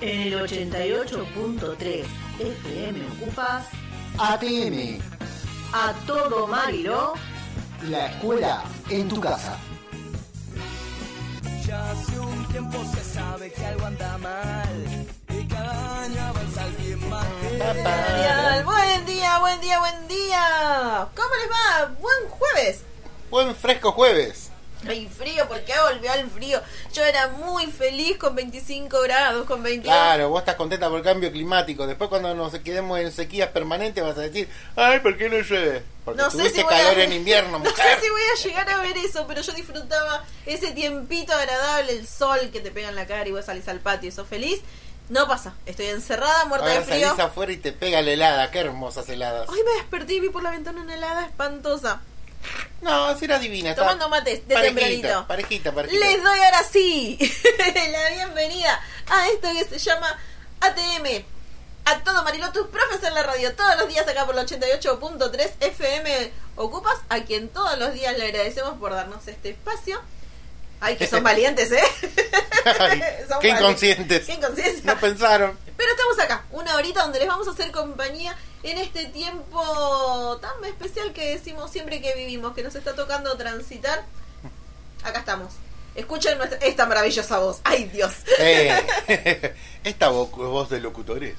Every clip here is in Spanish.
En el 88.3 FM ocupas ATM, a todo Mariló. la escuela en tu casa. Ya hace un tiempo se sabe que algo anda mal y cada año avanza alguien más. Buen día, buen día, buen día. ¿Cómo les va? Buen jueves. Buen fresco jueves. Hay frío, porque volvió el frío. Yo era muy feliz con 25 grados, con 22. Claro, vos estás contenta por el cambio climático. Después cuando nos quedemos en sequías permanentes vas a decir, ay, ¿por qué no llueve? Porque No sé tuviste si voy a- calor en invierno, No mujer. sé si voy a llegar a ver eso, pero yo disfrutaba ese tiempito agradable, el sol que te pega en la cara y vos salís al patio y sos feliz. No pasa, estoy encerrada, muerta Ahora de frío. salís afuera y te pega la helada. Qué hermosas heladas. Hoy me desperté y vi por la ventana una helada espantosa. No, si era divina. Tomando mates de tempranito. Parejita, parejita. Les doy ahora sí la bienvenida a esto que se llama ATM. A todo Mariló, tus profes en la radio, todos los días acá por el 88.3 FM Ocupas, a quien todos los días le agradecemos por darnos este espacio. Ay, que son valientes, ¿eh? Ay, Son qué valientes. inconscientes. Qué inconsciencia. No pensaron. Pero estamos acá, una horita donde les vamos a hacer compañía en este tiempo tan especial que decimos siempre que vivimos, que nos está tocando transitar. Acá estamos. Escuchen nuestra, esta maravillosa voz. ¡Ay, Dios! Eh, esta vo- voz de locutores.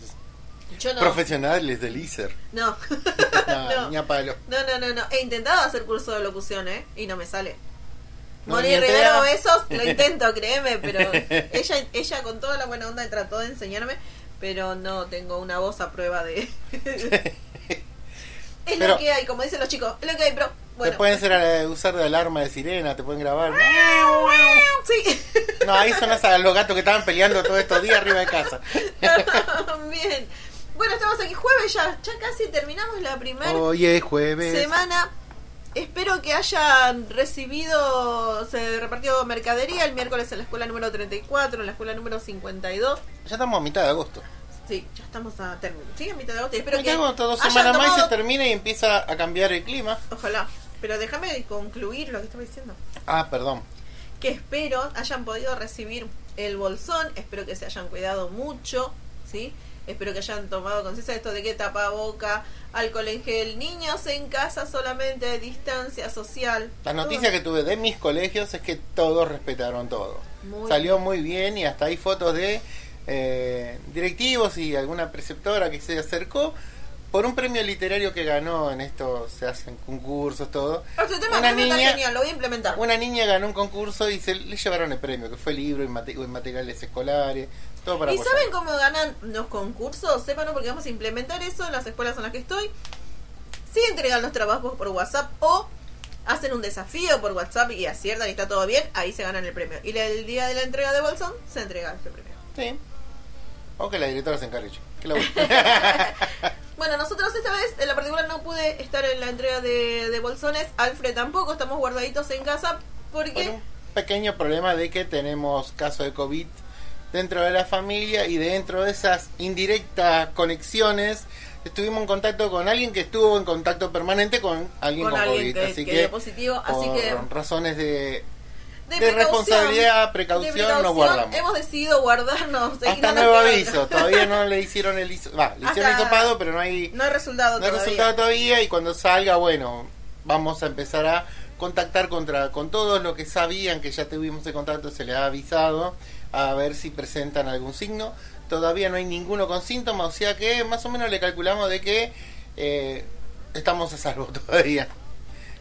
Yo no. Profesionales del ISER. No. No, no. ni a palo. No, no, no, no. He intentado hacer curso de locución, ¿eh? Y no me sale. Moni. Rivero, besos, lo intento, créeme, pero ella, ella con toda la buena onda trató de enseñarme, pero no tengo una voz a prueba de... es Pero- lo que hay, como dicen los chicos, es lo que hay, pero bueno. Te pueden ser, eh, usar de alarma de sirena, te pueden grabar. Sí. No, ahí sonás a los gatos que estaban peleando todos estos días arriba de casa. Bien. Bueno, estamos aquí jueves ya, ya casi terminamos la primera Hoy es jueves. semana. Espero que hayan recibido, se repartió mercadería el miércoles en la escuela número 34, en la escuela número 52. Ya estamos a mitad de agosto. Sí, ya estamos a término. Sí, a mitad de agosto. Espero Mitad que agosto, dos semanas más y se termina y empieza a cambiar el clima. Ojalá. Pero déjame concluir lo que estaba diciendo. Ah, perdón. Que espero hayan podido recibir el bolsón. Espero que se hayan cuidado mucho. ¿Sí? Espero que hayan tomado conciencia de esto de que tapaboca, alcohol en gel, niños en casa solamente, distancia social. La Todo. noticia que tuve de mis colegios es que todos respetaron todo. Muy Salió muy bien y hasta hay fotos de eh, directivos y alguna preceptora que se acercó por un premio literario que ganó en esto, se hacen concursos, todo. Tema Una este tema está niña- genial, lo voy a implementar. Una niña ganó un concurso y se le llevaron el premio, que fue libro y, mate- y materiales escolares, todo para ¿Y apoyar. saben cómo ganan los concursos? Sépanlo porque vamos a implementar eso en las escuelas en las que estoy. Si entregan los trabajos por WhatsApp o hacen un desafío por WhatsApp y aciertan y está todo bien, ahí se ganan el premio. Y el día de la entrega de bolsón se entrega ese premio. Sí. O que la directora se encargue. Que la- Bueno, nosotros esta vez, en la particular, no pude estar en la entrega de, de bolsones. Alfred tampoco, estamos guardaditos en casa por porque... un pequeño problema de que tenemos caso de COVID dentro de la familia y dentro de esas indirectas conexiones estuvimos en contacto con alguien que estuvo en contacto permanente con alguien Con con, alguien COVID. que- así que que, positivo, así que- razones de, De, de responsabilidad, precaución, nos guardamos. Hemos decidido guardarnos. hasta nuevo aviso, todavía no le hicieron el va, le hicieron el pero no hay No hay resultado no hay todavía. resultado todavía y cuando salga, bueno, vamos a empezar a contactar contra con todos los que sabían que ya tuvimos el contacto, se les ha avisado a ver si presentan algún signo. Todavía no hay ninguno con síntomas, o sea que más o menos le calculamos de que eh, estamos a salvo todavía.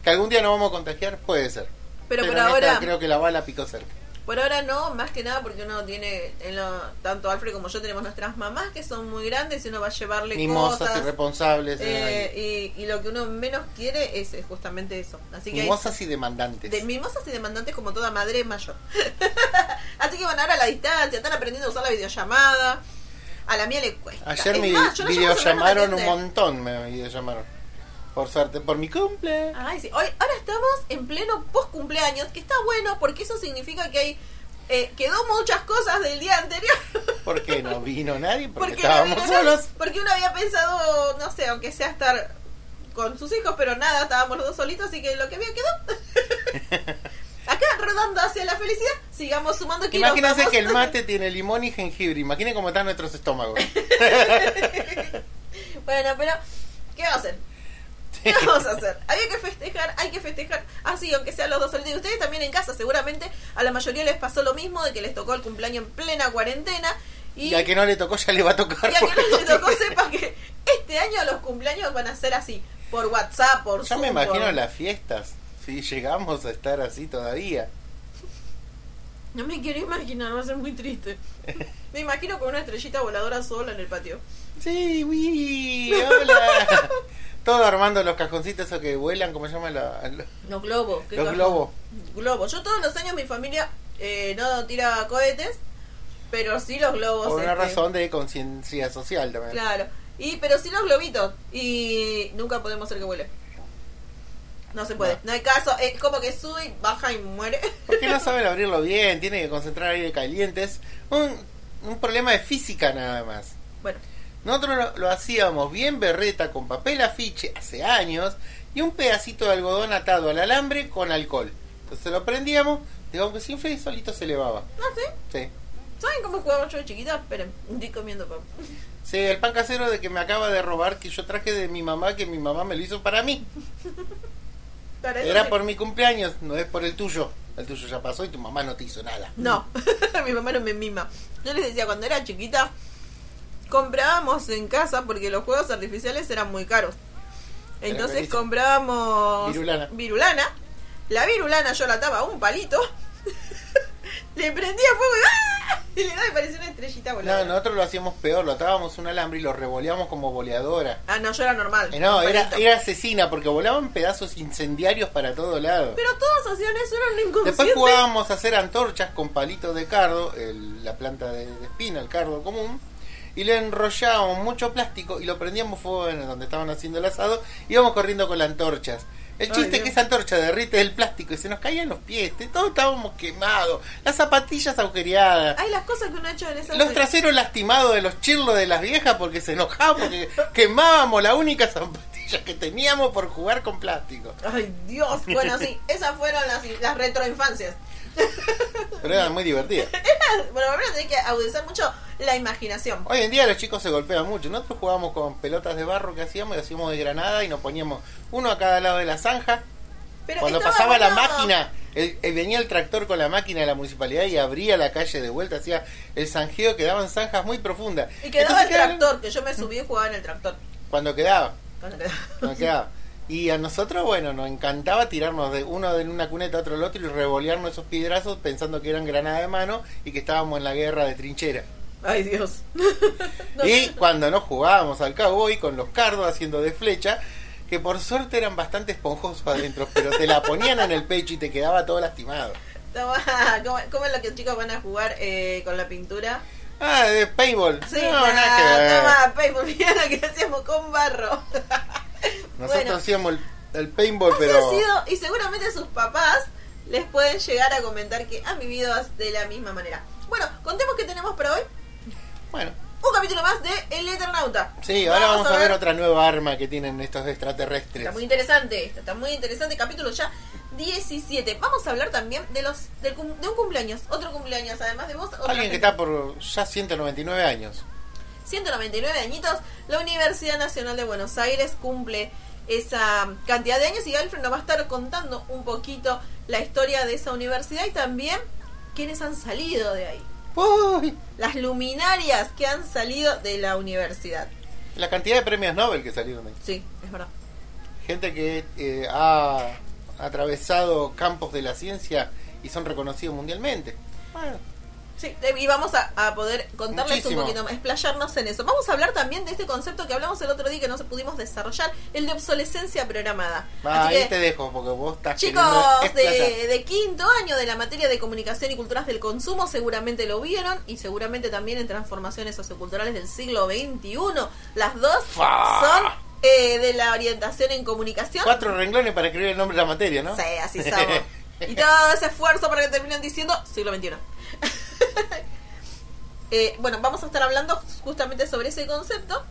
Que algún día nos vamos a contagiar, puede ser. Pero por en esta ahora- creo que la bala picó cerca. Por ahora no, más que nada porque uno tiene, en lo- tanto Alfred como yo tenemos nuestras mamás que son muy grandes y uno va a llevarle Mimosas cosas. irresponsables. eh, eh, y, y lo que uno menos quiere es, justamente eso. Así que hay- mimosas y demandantes. de mimosas y demandantes como toda madre mayor. Así que van ahora a la distancia, están aprendiendo a usar la videollamada. A la mía le cuesta. Ayer Es me más, videollamaron un montón, me videollamaron. Por suerte, por mi cumple. Ay, sí. Hoy, ahora estamos en pleno post cumpleaños, que está bueno porque eso significa que hay eh, quedó muchas cosas del día anterior. ¿Por qué no vino nadie? Porque, Porque no estábamos nadie, solos. Porque uno había pensado, no sé, aunque sea estar con sus hijos, pero nada, estábamos los dos solitos, así que lo que había quedó. Acá rodando hacia la felicidad, sigamos sumando kilos. Imagínense que el mate tiene limón y jengibre. Imaginen cómo están nuestros estómagos. Bueno, pero, ¿qué va a hacer? ¿Qué vamos a hacer? Había que festejar, hay que festejar así, aunque sean los dos solitos. Y ustedes también en casa, seguramente a la mayoría les pasó lo mismo, de que les tocó el cumpleaños en plena cuarentena. Y, Y al que no le tocó ya le va a tocar. y a que no le tocó, sepa que este año los cumpleaños van a ser así, por WhatsApp, por Ya Zoom, me imagino por- las fiestas. Si llegamos a estar así todavía. No me quiero imaginar, va a ser muy triste. Me imagino con una estrellita voladora sola en el patio. Sí, uy, hola. Todo armando los cajoncitos esos que vuelan, ¿cómo se llama? La- la- Los globos. ¿qué Los globos. Globos. Yo todos los años mi familia eh, no tira cohetes, pero sí los globos. Por una este, razón de conciencia social también. Claro. Y, pero sí los globitos. Y nunca podemos hacer que vuele. No se puede. No. No, hay caso. Es como que sube, y baja y muere. Porque no saben abrirlo bien, tiene que concentrar aire caliente. Es un, un problema de física nada más. bueno. Nosotros lo, lo hacíamos bien berreta con papel afiche hace años y un pedacito de algodón atado al alambre con alcohol. Entonces lo prendíamos, digamos que infla y solito se elevaba. No sé. Sí. ¿Saben cómo jugaba yo de chiquita? Esperen, estoy comiendo pan. Sí, el pan casero de que me acaba de robar, que yo traje de mi mamá, que mi mamá me lo hizo para mí. Para Era por mi cumpleaños, no es por el tuyo. El tuyo ya pasó y tu mamá no te hizo nada. No, mi mamá no me mima. Yo les decía, cuando era chiquita, comprábamos en casa porque los juegos artificiales eran muy caros. Entonces comprábamos Virulana. virulana. La virulana yo la ataba a un palito, le prendía fuego y, ¡ah! y le daba y parecía una estrellita No, volando. nosotros lo hacíamos peor, lo atábamos un alambre y lo revoleamos como boleadora. Ah, no, yo era normal. Eh, no, era, era asesina porque volaban pedazos incendiarios para todo lado. Pero todos hacían eso, eran inconscientes. Después jugábamos a hacer antorchas con palitos de cardo, el- la planta de, de espina, el cardo común, y le enrollábamos mucho plástico y lo prendíamos fuego en donde estaban haciendo el asado, íbamos corriendo con las antorchas. El Ay, chiste es que esa antorcha derrite el plástico y se nos caían los pies, todos estábamos quemados, las zapatillas agujereadas. Hay las cosas que uno ha hecho en esas... Los traseros lastimados de los chirlos de las viejas porque se enojaban porque quemábamos la única zapatilla que teníamos por jugar con plástico. Ay, Dios. Bueno, sí, esas fueron las, las retroinfancias. Pero eran muy divertidas. Bueno, primero tenés que agudizar mucho la imaginación. Hoy en día los chicos se golpean mucho. Nosotros jugábamos con pelotas de barro que hacíamos y hacíamos de granada y nos poníamos uno a cada lado de la zanja. Pero Cuando pasaba la máquina, el- el- venía el tractor con la máquina de la municipalidad y abría la calle de vuelta, hacía el zanjeo, quedaban zanjas muy profundas. Y quedaba Entonces el quedaban- tractor, que yo me subí y jugaba en el tractor. Cuando quedaba. Cuando quedaba. Cuando quedaba. Y a nosotros, bueno, nos encantaba tirarnos de uno de una cuneta a otro al otro y revolearnos esos piedrazos pensando que eran granadas de mano y que estábamos en la guerra de trinchera. Ay, Dios. No, Y cuando no jugábamos al cowboy con los cardos haciendo de flecha, que por suerte eran bastante esponjosos adentro, pero te la ponían en el pecho y te quedaba todo lastimado. ¿cómo, cómo es lo que los chicos van a jugar eh, con la pintura? Ah, de paintball. Sí, no, nada, nada que ver. toma, paintball, mirá lo que hacíamos con barro. Nosotros Bueno. hacíamos el, el paintball, pero... ha sido, y seguramente sus papás les pueden llegar a comentar que han vivido de la misma manera. Bueno, contemos que tenemos para hoy Bueno, un capítulo más de El Eternauta. sí, ahora vamos a ver otra nueva arma que tienen estos extraterrestres. Está muy interesante esto, está muy interesante. Capítulo ya 17. Vamos a hablar también de los cum- de un cumpleaños, otro cumpleaños, además de vos. otra Alguien que está por ya 199 años. 199 añitos, la Universidad Nacional de Buenos Aires cumple esa cantidad de años y Alfred nos va a estar contando un poquito la historia de esa universidad y también quiénes han salido de ahí. Uy, Las luminarias que han salido de la universidad. la cantidad de premios Nobel que salieron de ahí. Sí, es verdad. Gente que eh, ha atravesado campos de la ciencia y son reconocidos mundialmente. Bueno, Sí, eh, y vamos a, a poder contarles Muchísimo. un poquito más, explayarnos en eso. Vamos a hablar también de este concepto que hablamos el otro día que no pudimos desarrollar, el de obsolescencia programada. Así ahí que, te dejo porque vos estás Chicos de, quinto año de la materia de comunicación y culturas del consumo seguramente lo vieron y seguramente también en transformaciones socioculturales del siglo XXI. Las dos son eh, de la orientación en comunicación. Cuatro renglones para escribir el nombre de la materia, ¿no? Sí, así somos. y todo ese esfuerzo para que terminen diciendo siglo XXI. Eh, bueno, vamos a estar hablando justamente sobre ese concepto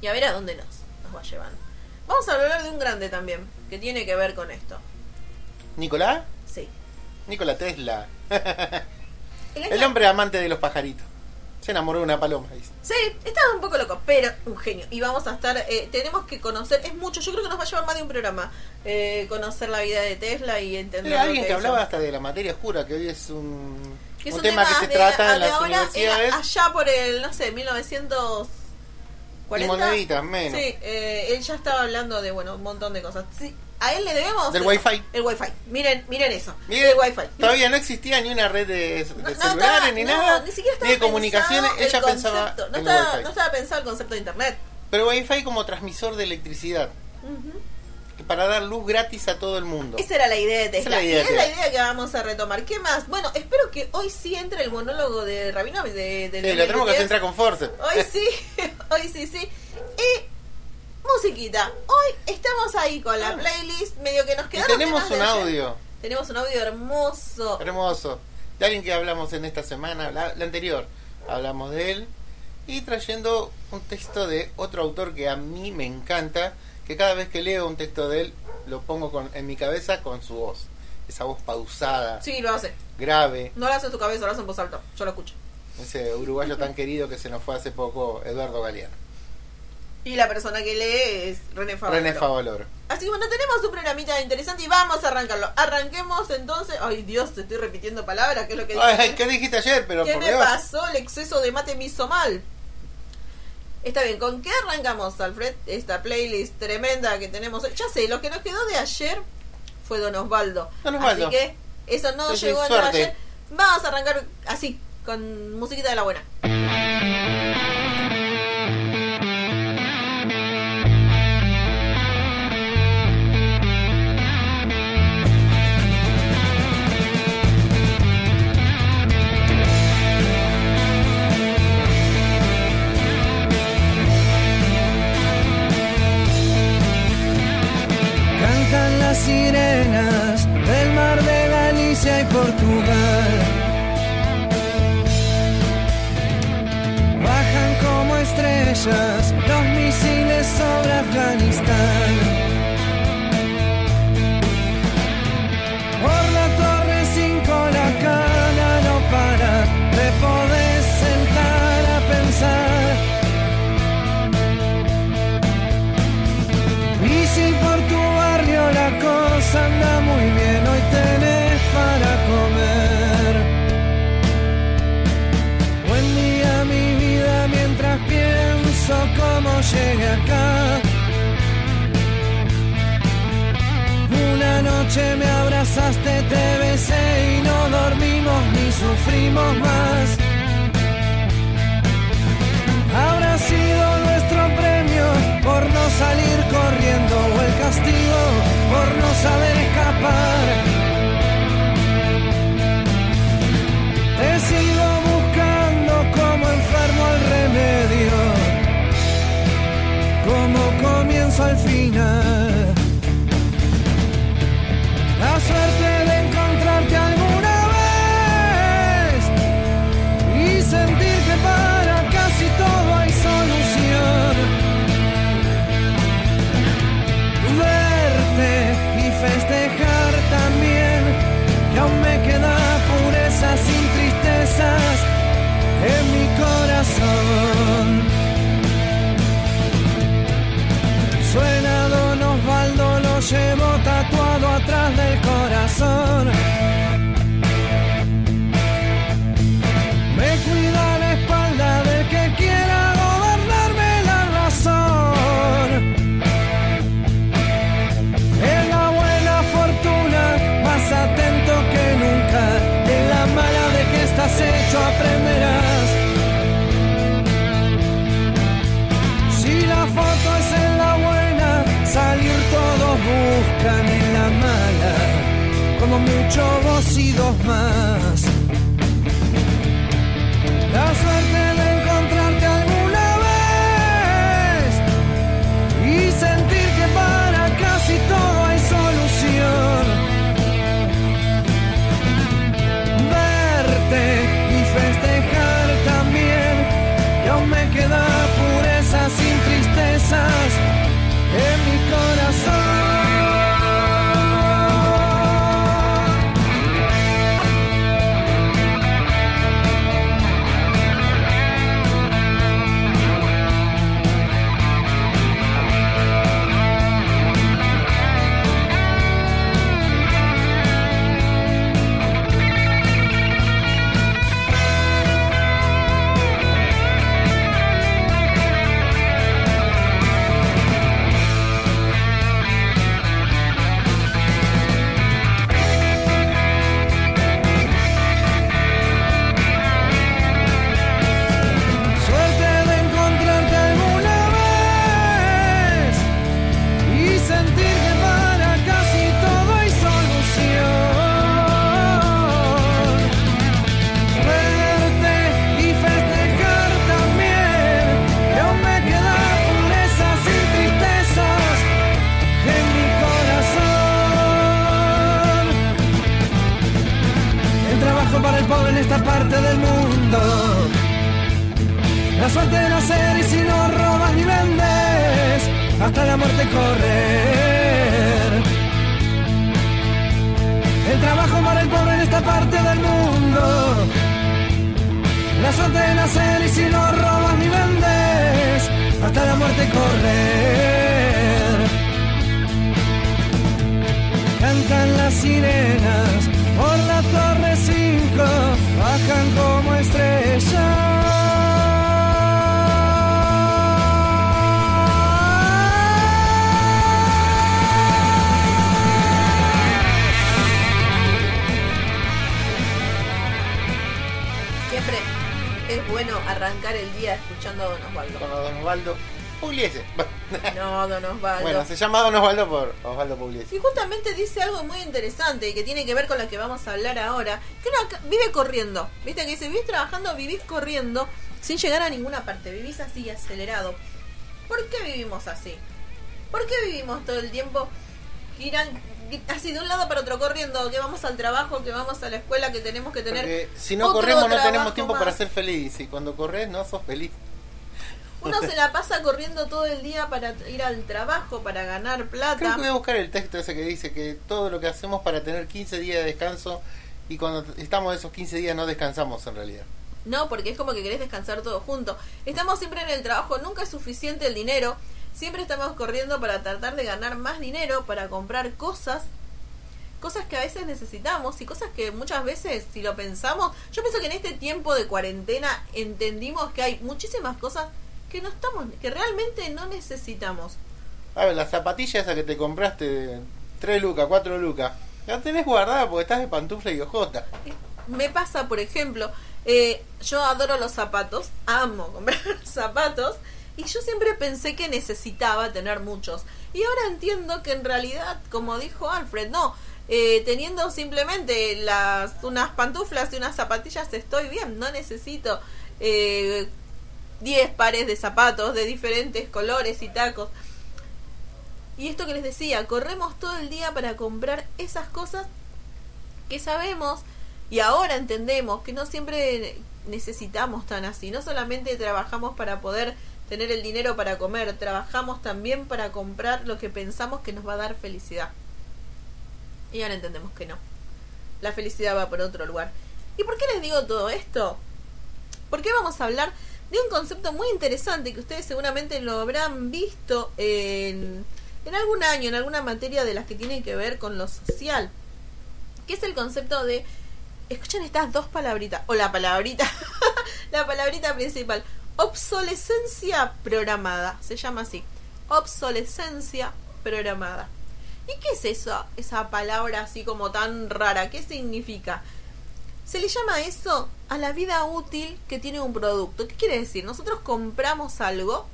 y a ver a dónde nos, nos va llevando. Vamos a hablar de un grande también, que tiene que ver con esto. ¿Nicolás? Sí. Nikola Tesla. El, hombre amante de los pajaritos. Se enamoró de una paloma, dice. Sí, estaba un poco loco, pero un genio. Y vamos a estar, eh, tenemos que conocer, es mucho, yo creo que nos va a llevar más de un programa, eh, conocer la vida de Tesla y entender... Era alguien que hizo. hablaba hasta de la materia oscura, que hoy es un, Que es un tema que se de- trata en las ahora, universidades. allá por el, no sé, 1940. Y moneditas, menos. Sí, eh, él ya estaba hablando de, bueno, un montón de cosas. Sí, a él le debemos... Del Wi-Fi. El Wi-Fi. Miren, miren eso. Miren, el Wi-Fi. Todavía no existía ni una red de, de No, no celulares estaba- ni no, nada. ni siquiera estaba de comunicaciones. el Ella pensaba no en estaba, el no estaba pensado el concepto de internet. Pero Wi-Fi como transmisor de electricidad. Para dar luz gratis a todo el mundo. Esa era la idea de Esa Tesla. es la idea y es la idea que vamos a retomar. ¿Qué más? Bueno, espero que hoy sí entre el monólogo de Rabinowitz. De, de Sí, lo tenemos que entrar con Force. Hoy sí, hoy sí, sí. Y musiquita. Hoy estamos ahí con la playlist. Medio que nos Y quedaron tenemos un audio Tenemos un audio hermoso. hermoso. De alguien que hablamos en esta semana, la, la anterior. Hablamos de él. Y trayendo un texto de otro autor que a mí me encanta. Que cada vez que leo un texto de él, lo pongo con, en mi cabeza con su voz. Esa voz pausada, Sí, lo hace. grave. No lo hace en tu cabeza, lo hace en voz alta. Yo lo escucho. Ese uruguayo tan querido que se nos fue hace poco, Eduardo Galeano. Y la persona que lee es René Favaloro. René Favaloro. Así que bueno, tenemos un programita interesante y vamos a arrancarlo. Arranquemos entonces. Ay Dios, te estoy repitiendo palabras, que es lo que dije. Ay, ¿Qué dijiste ayer? Pero ¿Qué por me Dios. pasó? El exceso de mate me hizo mal. Está bien, ¿con qué arrancamos, Alfred? Esta playlist tremenda que tenemos. Ya sé, lo que nos quedó de ayer fue Don Osvaldo. Don Osvaldo. Así que eso no llegó a ayer. Vamos a arrancar así, con musiquita de la buena. Sirenas del mar de Galicia y Portugal. Bajan como estrellas los misiles sobre Afganistán. Noche me abrazaste, te besé y no dormimos ni sufrimos más. Habrá sido nuestro premio por no salir corriendo o el castigo por no saber escapar. Te sigo buscando como enfermo al remedio, como comienzo al final. Sin tristezas en mi corazón. Suena Don Osvaldo, lo llevo tatuado atrás del corazón. En la mala. Como mucho vos y dos más. La suerte de encontrarte alguna vez y sentir que para casi todo hay solución. Verte y festejar también, que aún me queda pureza sin tristezas en mi corazón. Muerte correr. El trabajo para el pobre en esta parte del mundo. La suerte de nacer y si no robas ni vendes, hasta la muerte correr. Cantan las sirenas por la torre 5, bajan como estrellas. Bueno arrancar el día escuchando a Don Osvaldo. Con Don Osvaldo Pugliese. No, Don Osvaldo. Bueno, se llama Don Osvaldo por Osvaldo Pugliese. Y justamente dice algo muy interesante y que tiene que ver con lo que vamos a hablar ahora. Que uno vive corriendo. Viste que dice, vivís trabajando, vivís corriendo sin llegar a ninguna parte. Vivís así acelerado. ¿Por qué vivimos así? ¿Por qué vivimos todo el tiempo giran así de un lado para otro corriendo? Que vamos al trabajo, que vamos a la escuela, que tenemos que tener... Porque si no otro corremos no tenemos tiempo más. para ser feliz. Y cuando corres no sos feliz. Uno se la pasa corriendo todo el día para ir al trabajo, para ganar plata. Creo que voy a buscar el texto ese que dice que todo lo que hacemos para tener 15 días de descanso y cuando estamos esos 15 días no descansamos en realidad. No, porque es como que querés descansar todo junto. Estamos siempre en el trabajo, nunca es suficiente el dinero. Siempre estamos corriendo para tratar de ganar más dinero, para comprar cosas. Cosas que a veces necesitamos y cosas que muchas veces, si lo pensamos, yo pienso que en este tiempo de cuarentena entendimos que hay muchísimas cosas que no estamos, que realmente no necesitamos. A ver, la zapatilla esa que te compraste 3 lucas, 4 lucas, la tenés guardada porque estás de pantufla y ojota. Me pasa, por ejemplo, eh, yo adoro los zapatos, amo comprar zapatos, y yo siempre pensé que necesitaba tener muchos. Y ahora entiendo que en realidad, como dijo Alfred, no, eh, teniendo simplemente las unas pantuflas y unas zapatillas estoy bien, no necesito eh, 10 pares de zapatos de diferentes colores y tacos. Y esto que les decía, corremos todo el día para comprar esas cosas que sabemos y ahora entendemos que no siempre necesitamos tan así. No solamente trabajamos para poder tener el dinero para comer, trabajamos también para comprar lo que pensamos que nos va a dar felicidad. Y ahora entendemos que no. La felicidad va por otro lugar. ¿Y por qué les digo todo esto? Porque vamos a hablar de un concepto muy interesante que ustedes seguramente lo habrán visto en, en algún año, en alguna materia de las que tienen que ver con lo social que es el concepto de escuchen estas dos palabritas o la palabrita la palabrita principal obsolescencia programada. Se llama así. Obsolescencia programada. Y qué es eso esa palabra así como tan rara qué significa se le llama eso a la vida útil que tiene un producto. Qué quiere decir nosotros compramos algo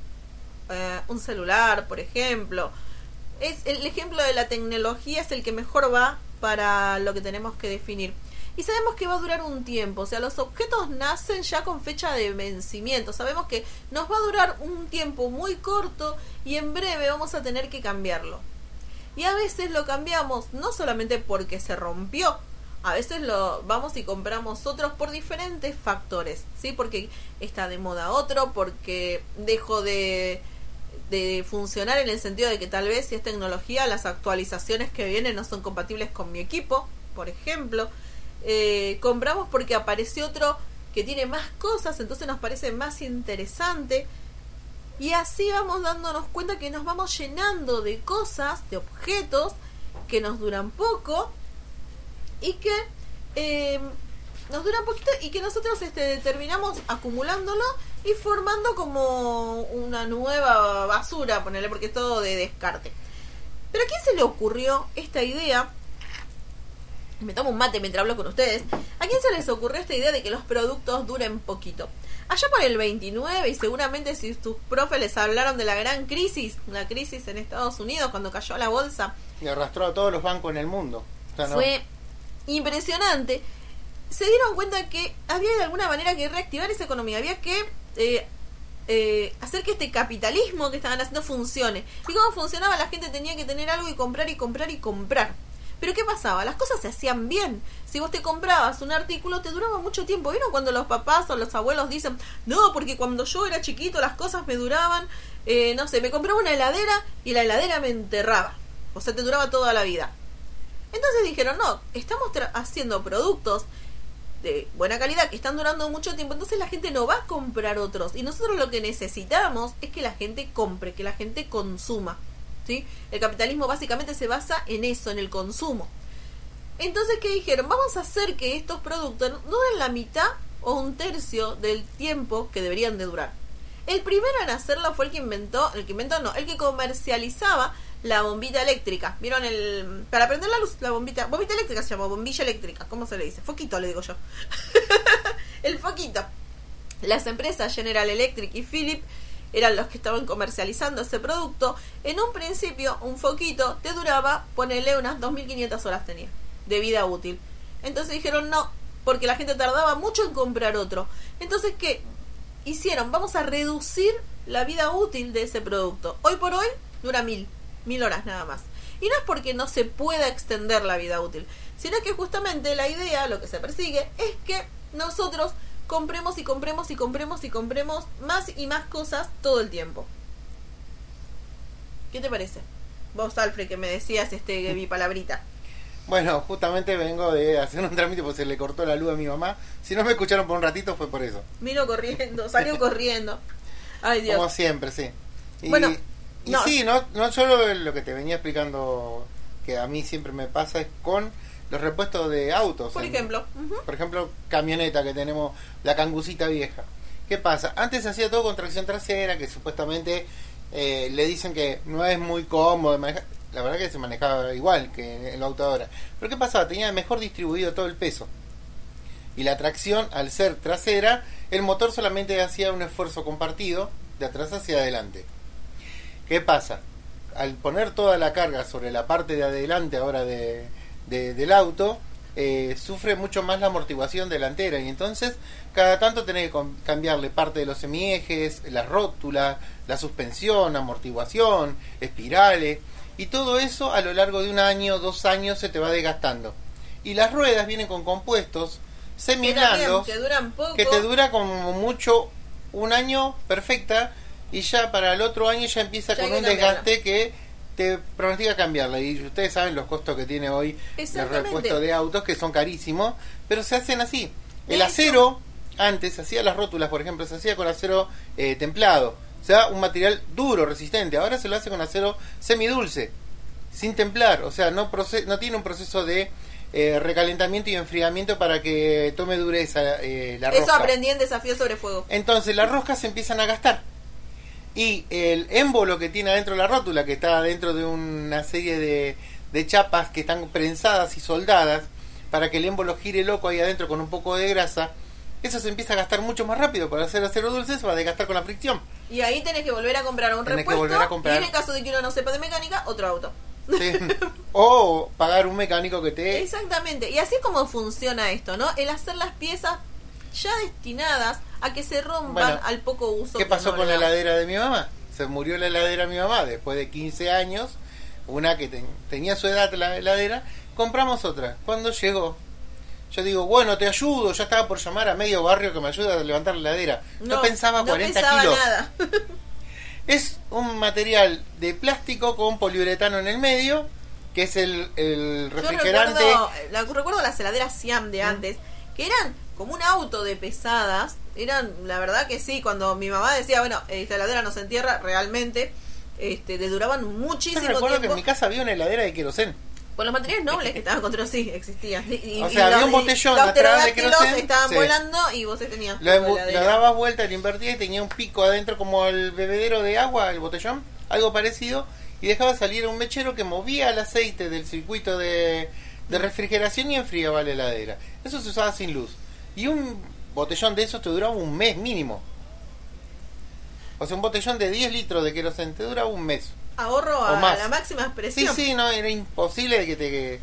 eh, un celular por ejemplo. Es el ejemplo de la tecnología es el que mejor va para lo que tenemos que definir. Y sabemos que va a durar un tiempo, o sea, los objetos nacen ya con fecha de vencimiento. Sabemos que nos va a durar un tiempo muy corto y en breve vamos a tener que cambiarlo. Y a veces lo cambiamos no solamente porque se rompió, a veces lo vamos y compramos otros por diferentes factores, ¿sí? Porque está de moda otro, porque dejó de de funcionar en el sentido de que tal vez si es tecnología las actualizaciones que vienen no son compatibles con mi equipo por ejemplo eh, compramos porque apareció otro que tiene más cosas entonces nos parece más interesante y así vamos dándonos cuenta que nos vamos llenando de cosas de objetos que nos duran poco y que eh, nos duran poquito y que nosotros este, terminamos acumulándolo y formando como una nueva basura, ponerle porque es todo de descarte. Pero ¿a quién se le ocurrió esta idea? Me tomo un mate mientras hablo con ustedes. ¿A quién se les ocurrió esta idea de que los productos duren poquito? Allá por el 29, y seguramente si tus profes les hablaron de la gran crisis, la crisis en Estados Unidos cuando cayó la bolsa, Y arrastró a todos los bancos en el mundo. O sea, no- fue impresionante. Se dieron cuenta que había de alguna manera que reactivar esa economía, había que eh, eh, hacer que este capitalismo que estaban haciendo funcione. ¿Y cómo funcionaba? La gente tenía que tener algo y comprar y comprar y comprar. Pero ¿qué pasaba? Las cosas se hacían bien. Si vos te comprabas un artículo, te duraba mucho tiempo. ¿Vieron cuando los papás o los abuelos dicen, no, porque cuando yo era chiquito las cosas me duraban, eh, no sé, me compraba una heladera y la heladera me enterraba. O sea, te duraba toda la vida. Entonces dijeron, no, estamos haciendo productos de buena calidad que están durando mucho tiempo, entonces la gente no va a comprar otros. Y nosotros lo que necesitamos es que la gente compre, que la gente consuma. ¿Sí? El capitalismo básicamente se basa en eso, en el consumo. Entonces, ¿qué dijeron? Vamos a hacer que estos productos duren la mitad o un tercio del tiempo que deberían de durar. El primero en hacerlo fue el que inventó, el que inventó no, el que comercializaba la bombita eléctrica. ¿Vieron el para prender la luz, la bombita, bombita eléctrica se llama, bombilla eléctrica, ¿cómo se le dice? Foquito le digo yo. el foquito. Las empresas General Electric y Philip eran los que estaban comercializando ese producto. En un principio, un foquito te duraba, ponele unas 2500 horas tenía de vida útil. Entonces dijeron no, porque la gente tardaba mucho en comprar otro. Entonces, ¿qué hicieron? Vamos a reducir la vida útil de ese producto. Hoy por hoy dura mil, mil horas nada más. Y no es porque no se pueda extender la vida útil, sino que justamente la idea, lo que se persigue, es que nosotros compremos y compremos y compremos y compremos más y más cosas todo el tiempo. ¿Qué te parece? Vos, Alfred, que me decías este mi palabrita. Bueno, justamente vengo de hacer un trámite porque se le cortó la luz a mi mamá. Si no me escucharon por un ratito fue por eso. Vino corriendo, salió corriendo. Ay, Dios. Como siempre, sí. Y, Bueno, y no. sí, no, no solo lo que te venía explicando que a mí siempre me pasa es con los repuestos de autos. Por En- ejemplo. Por ejemplo, camioneta que tenemos, la cangucita vieja. ¿Qué pasa? Antes se hacía todo con tracción trasera, que supuestamente eh, le dicen que no es muy cómodo de manejar. La verdad que se manejaba igual que en el auto ahora. Pero ¿qué pasaba? Tenía mejor distribuido todo el peso. Y la tracción, al ser trasera, el motor solamente hacía un esfuerzo compartido de atrás hacia adelante. ¿Qué pasa? Al poner toda la carga sobre la parte de adelante ahora de, de- del auto, eh, sufre mucho más la amortiguación delantera y entonces cada tanto tenés que cambiarle parte de los semiejes, las rótulas, la suspensión, amortiguación, espirales y todo eso a lo largo de un año, dos años se te va desgastando. Y las ruedas vienen con compuestos semiblandos que duran poco. que te dura como mucho un año perfecta y ya para el otro año ya empieza Ya con un desgaste que te pronostica cambiarla y ustedes saben los costos que tiene hoy el repuesto de autos que son carísimos pero se hacen así el Eso. acero antes se hacía las rótulas por ejemplo se hacía con acero eh, templado o sea un material duro resistente ahora se lo hace con acero semidulce sin templar, o sea, no, no tiene un proceso de eh, recalentamiento y enfriamiento para que tome dureza eh, la Eso rosca. aprendí en Desafío sobre Fuego. Entonces las roscas se empiezan a gastar. Y el émbolo que tiene adentro la rótula, que está dentro de una serie de, de chapas que están prensadas y soldadas, para que el émbolo gire loco ahí adentro con un poco de grasa, eso se empieza a gastar mucho más rápido. Para hacer acero dulce se va a desgastar con la fricción. Y ahí tenés que volver a comprar un Tenés repuesto. volver a comprar. Y en el caso de que uno no sepa de mecánica, otro auto. ¿sí? o pagar un mecánico que te... Exactamente. Y así es como funciona esto, ¿no? El hacer las piezas ya destinadas a que se rompan Bueno, al poco uso. ¿Qué pasó con la heladera de mi mamá? Se murió la heladera de mi mamá después de 15 años. Una que ten- tenía su edad la heladera. Compramos otra. Cuando llegó, yo digo, bueno, te ayudo. Ya estaba por llamar a medio barrio que me ayuda a levantar la heladera. No, pensaba no 40 pensaba kilos. nada. Es un material de plástico con poliuretano en el medio, que es el, el Yo refrigerante. recuerdo, la, recuerdo las heladeras Siam de antes, que eran como un auto de pesadas. Eran, la verdad que sí, cuando mi mamá decía, bueno, esta heladera no se entierra, realmente, este, le duraban Yo muchísimo recuerdo que en mi casa había una heladera de querosén. Con los materiales nobles que estaban contra sí, existían. Y, O y sea, había los- un botellón atrás de querosén, estaban sí. volando y vos tenías Lo, lo dabas vuelta, lo invertías y tenía un pico adentro como el bebedero de agua, el botellón, algo parecido, y dejaba salir un mechero que movía el aceite del circuito de, de refrigeración y enfriaba la heladera. Eso se usaba sin luz. Y un botellón de esos te duraba un mes mínimo. O sea, un botellón de 10 litros de queroseno te duraba un mes. Ahorro o a más. la máxima Sí, expresión. sí, no, era imposible de que te... que-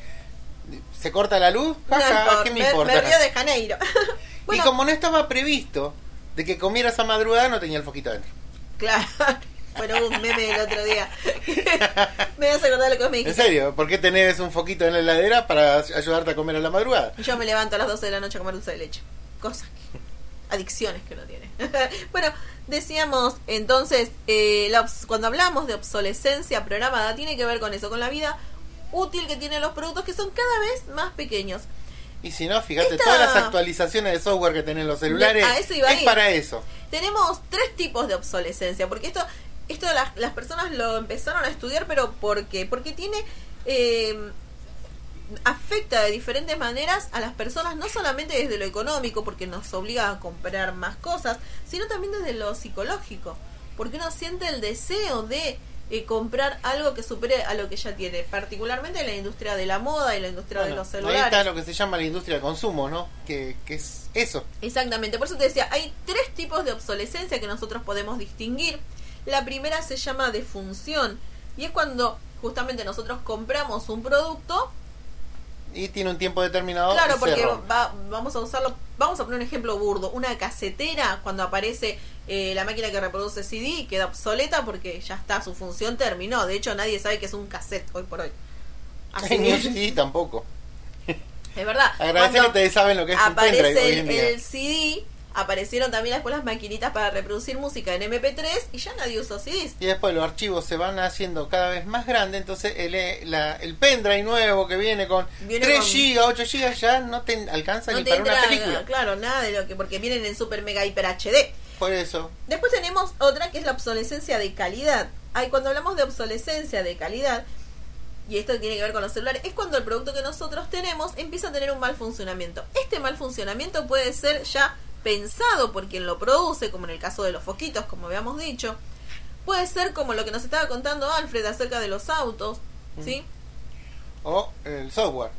se corta la luz, No jaja, importa, ¿qué me me- importa? me Río de Janeiro. Y como no estaba previsto de que comieras a madrugada, no tenía el foquito adentro. claro. Bueno, un meme del otro día. me vas a acordar lo que me ¿En dijiste. serio? ¿Por qué tenés un foquito en la heladera para ayudarte a comer a la madrugada? Yo me levanto a las 12 de la noche a comer dulce de leche. Cosas que... Adicciones que no tiene. bueno, decíamos entonces, eh, la cuando hablamos de obsolescencia programada, tiene que ver con eso, con la vida útil que tienen los productos que son cada vez más pequeños. Y si no, fíjate, Esta- todas las actualizaciones de software que tienen los celulares A eso iba a es ir. para eso. Tenemos tres tipos de obsolescencia, porque esto, esto las, las personas lo empezaron a estudiar, pero ¿por qué? Porque tiene, eh, afecta de diferentes maneras a las personas, no solamente desde lo económico, porque nos obliga a comprar más cosas, sino también desde lo psicológico, porque uno siente el deseo de eh, comprar algo que supere a lo que ya tiene, particularmente en la industria de la moda y la industria de Bueno, los ahí celulares. está lo que se llama la industria del consumo, ¿no? Que, que es eso. Exactamente, por eso te decía, hay tres tipos de obsolescencia que nosotros podemos distinguir. La primera se llama defunción y es cuando justamente nosotros compramos un producto, Y tiene un tiempo determinado. claro, porque va- vamos a usarlo, vamos a poner un ejemplo burdo, una casetera cuando aparece eh, la máquina que reproduce CD queda obsoleta porque ya está, su función terminó, de hecho nadie sabe que es un cassette hoy por hoy. Así Ni un CD tampoco. es verdad. Agradece que ustedes saben lo que es un pendrive hoy aparece en día. el CD, aparecieron también después las maquinitas para reproducir música en MP3 y ya nadie usa CDs. Y después los archivos se van haciendo cada vez más grandes, entonces el, eh, la- el pendrive nuevo que viene con Viene 3 con- GB, 8 GB ya no te alcanza No ni te para una película. claro, nada de lo que, porque vienen en super mega hiper HD. Por eso, Después tenemos otra que es la obsolescencia de calidad. Ay, cuando hablamos de obsolescencia de calidad, y esto tiene que ver con los celulares, es cuando el producto que nosotros tenemos empieza a tener un mal funcionamiento. Este mal funcionamiento puede ser ya pensado por quien lo produce, como en el caso de los foquitos, como habíamos dicho. Puede ser como lo que nos estaba contando Alfred acerca de los autos, ¿sí? o el software.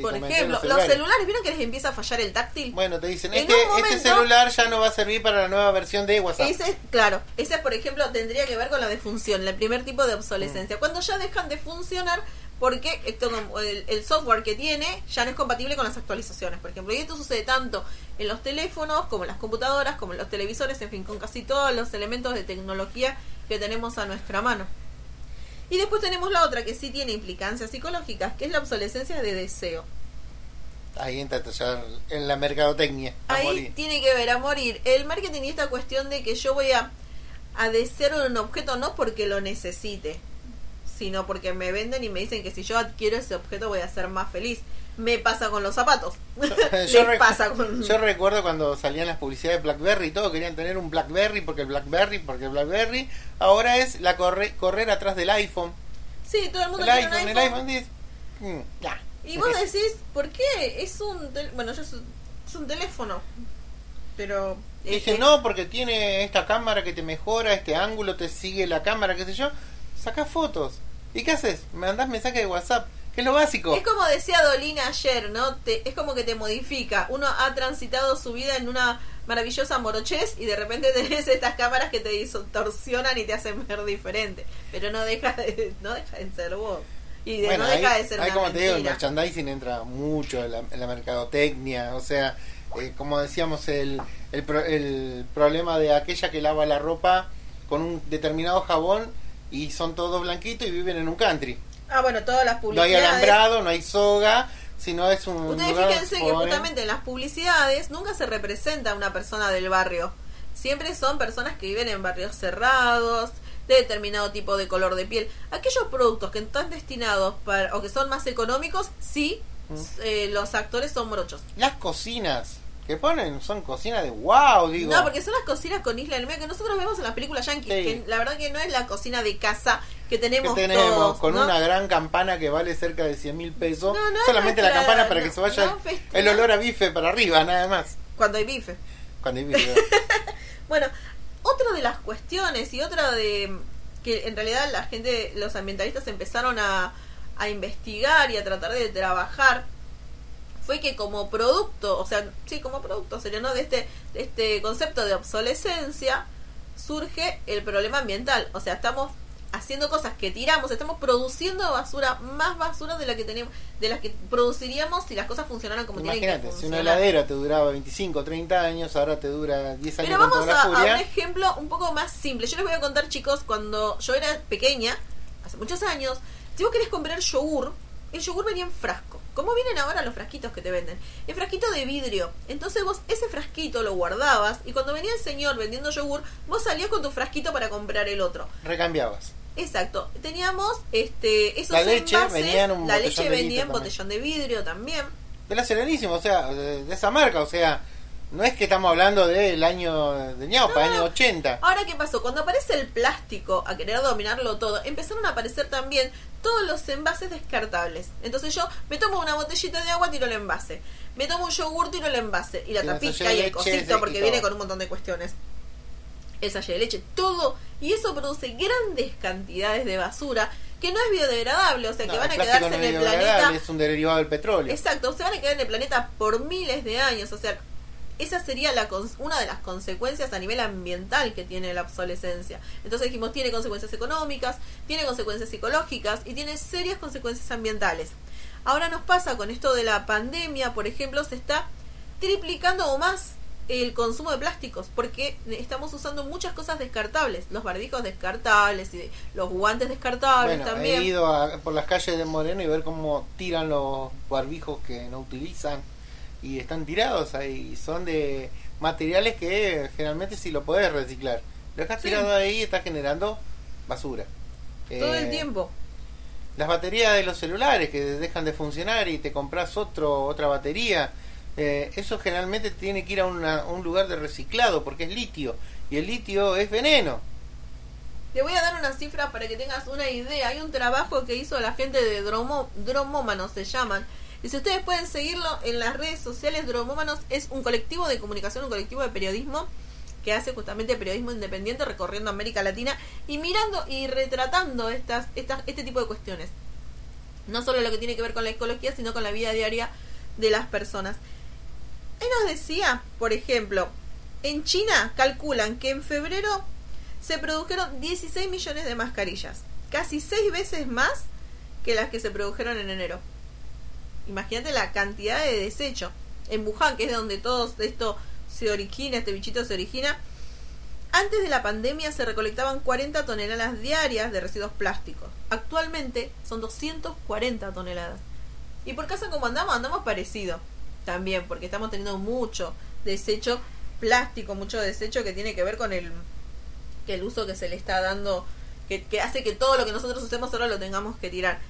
Por ejemplo, los los celulares. celulares, ¿vieron que les empieza a fallar el táctil? Bueno, te dicen, En este, este momento- celular ya no va a servir para la nueva versión de WhatsApp. Ese, claro, ese por ejemplo tendría que ver con la defunción, el primer tipo de Mm. obsolescencia. Cuando ya dejan de funcionar porque esto el, el software que tiene ya no es compatible con las actualizaciones, por ejemplo. Y esto sucede tanto en los teléfonos como en las computadoras, como en los televisores, en fin, con casi todos los elementos de tecnología que tenemos a nuestra mano. Y después tenemos la otra que sí tiene implicancias psicológicas, que es la obsolescencia de deseo. Ahí entra en la mercadotecnia. a Ahí morir. tiene que ver a morir el marketing y esta cuestión de que yo voy a, a desear un objeto no porque lo necesite, sino porque me venden y me dicen que si yo adquiero ese objeto voy a ser más feliz. Me pasa con los zapatos. Yo, pasa con... yo recuerdo cuando salían las publicidades de BlackBerry, todos querían tener un BlackBerry porque el BlackBerry, porque el BlackBerry. Ahora es la corre- correr atrás del iPhone. Sí, todo el mundo El tiene un iPhone, el iPhone. iPhone dice, mm, ya. Y vos decís, ¿por qué? Es un... tel- Bueno, yo es un, es un teléfono. Pero... Dice, eh, no, porque tiene esta cámara que te mejora, este ángulo, te sigue la cámara, qué sé yo. Saca fotos. ¿Y qué haces? Me mandás mensaje de WhatsApp, que es lo básico. Es como decía Dolina ayer, ¿no? Te, es como que te modifica. Uno ha transitado su vida en una maravillosa morochez y de repente tenés estas cámaras que te distorsionan y te hacen ver diferente. Pero no deja de, no deja de ser vos. Y de, Bueno, no ahí, deja de ser ahí una como te digo, el mentira. merchandising entra mucho en la, en la mercadotecnia, o sea, eh, como decíamos, el, el, pro- el problema de aquella que lava la ropa con un determinado jabón y son todos blanquitos y viven en un country. Ah, bueno, todas las No hay publicidades. alambrado, no hay soga, sino es un Ustedes lugar fíjense que justamente en las publicidades nunca se representa una persona del barrio. Siempre son personas que viven en barrios cerrados, de determinado tipo de color de piel. Aquellos productos que están destinados para, o que son más económicos, sí, Mm. eh, los actores son morochos. Las cocinas que ponen son cocinas de wow, digo. No, porque son las cocinas con isla en el medio que nosotros vemos en las películas yankees. Sí. Que la verdad que no es la cocina de casa que que tenemos, tenemos todos, con ¿no? una gran campana que vale cerca de 100 mil pesos. No, no Solamente la campana para que se vaya el olor a bife para arriba, nada más. Cuando hay bife. Cuando hay bife. Bueno, otra de las cuestiones y otra de que en realidad la gente, los ambientalistas empezaron a, a investigar y a tratar de trabajar fue que como producto, o sea, sí, como producto sería, ¿no? De este, de este concepto de obsolescencia surge el problema ambiental. O sea, estamos haciendo cosas que tiramos, estamos produciendo basura, más basura de la que tenemos, de las que produciríamos si las cosas funcionaran como tienen que Imagínate, si una funcionar. heladera te duraba 25, 30 años, ahora te dura 10 años Pero vamos a, un ejemplo un poco más simple. Yo les voy a contar, chicos, cuando yo era pequeña, hace muchos años, si vos querés comprar yogur, el yogur venía en frasco. Como vienen ahora los frasquitos que te venden. El frasquito de vidrio. Entonces vos ese frasquito lo guardabas y cuando venía el señor vendiendo yogur, vos salías con tu frasquito para comprar el otro. Recambiabas. Exacto. Teníamos este esos La leche envases, venía en un la leche venía en botellón de vidrio también. De la Serenísima, o sea, de esa marca, o sea, no es que estamos hablando del año de ñaupa, No. año 80. Ahora, ¿qué pasó? Cuando aparece el plástico a querer dominarlo todo, empezaron a aparecer también todos los envases descartables. Entonces yo me tomo una botellita de agua, tiro el envase. Me tomo un yogur, tiro el envase. Y la Y tapita y el cosito, porque viene con un montón de cuestiones. El sachet de leche, todo. Y eso produce grandes cantidades de basura que no es biodegradable, o sea, que van a quedarse no en el planeta Es un derivado del petróleo. Exacto, se van a quedar en el planeta por miles de años. O sea, esa sería la una de las consecuencias a nivel ambiental que tiene la obsolescencia. Entonces dijimos, tiene consecuencias económicas, tiene consecuencias psicológicas y tiene serias consecuencias ambientales. Ahora nos pasa con esto de la pandemia, por ejemplo, se está triplicando o más el consumo de plásticos porque estamos usando muchas cosas descartables, los barbijos descartables y los guantes descartables Bueno, también. he ido a- por las calles de Moreno y ver cómo tiran los barbijos que no utilizan y están tirados ahí. Son de materiales que generalmente si lo podés reciclar. Lo dejas Sí. tirado ahí y estás generando basura. Todo el Eh, tiempo. Las baterías de los celulares que dejan de funcionar y te compras otro otra batería. eh, eso generalmente tiene que ir a una- un lugar de reciclado porque es litio y el litio es veneno. Te voy a dar una cifra para que tengas una idea. Hay un trabajo que hizo la gente de Dromo, Dromómanos, se llaman. Y si ustedes pueden seguirlo en las redes sociales, Dromómanos es un colectivo de comunicación, un colectivo de periodismo que hace justamente periodismo independiente recorriendo América Latina y mirando y retratando estas, estas, este tipo de cuestiones. No solo lo que tiene que ver con la ecología, sino con la vida diaria de las personas. Él nos decía, por ejemplo, en China calculan que en febrero se produjeron 16 millones de mascarillas, casi 6 veces más que las que se produjeron en enero. Imagínate la cantidad de desecho. En Wuhan, que es de donde todo esto se origina, este bichito se origina, antes de la pandemia se recolectaban 40 toneladas diarias de residuos plásticos. Actualmente son 240 toneladas. Y por casa como andamos, andamos parecido también, porque estamos teniendo mucho desecho plástico, mucho desecho que tiene que ver con el, que el uso que se le está dando, que, que hace que todo lo que nosotros usemos ahora lo tengamos que tirar.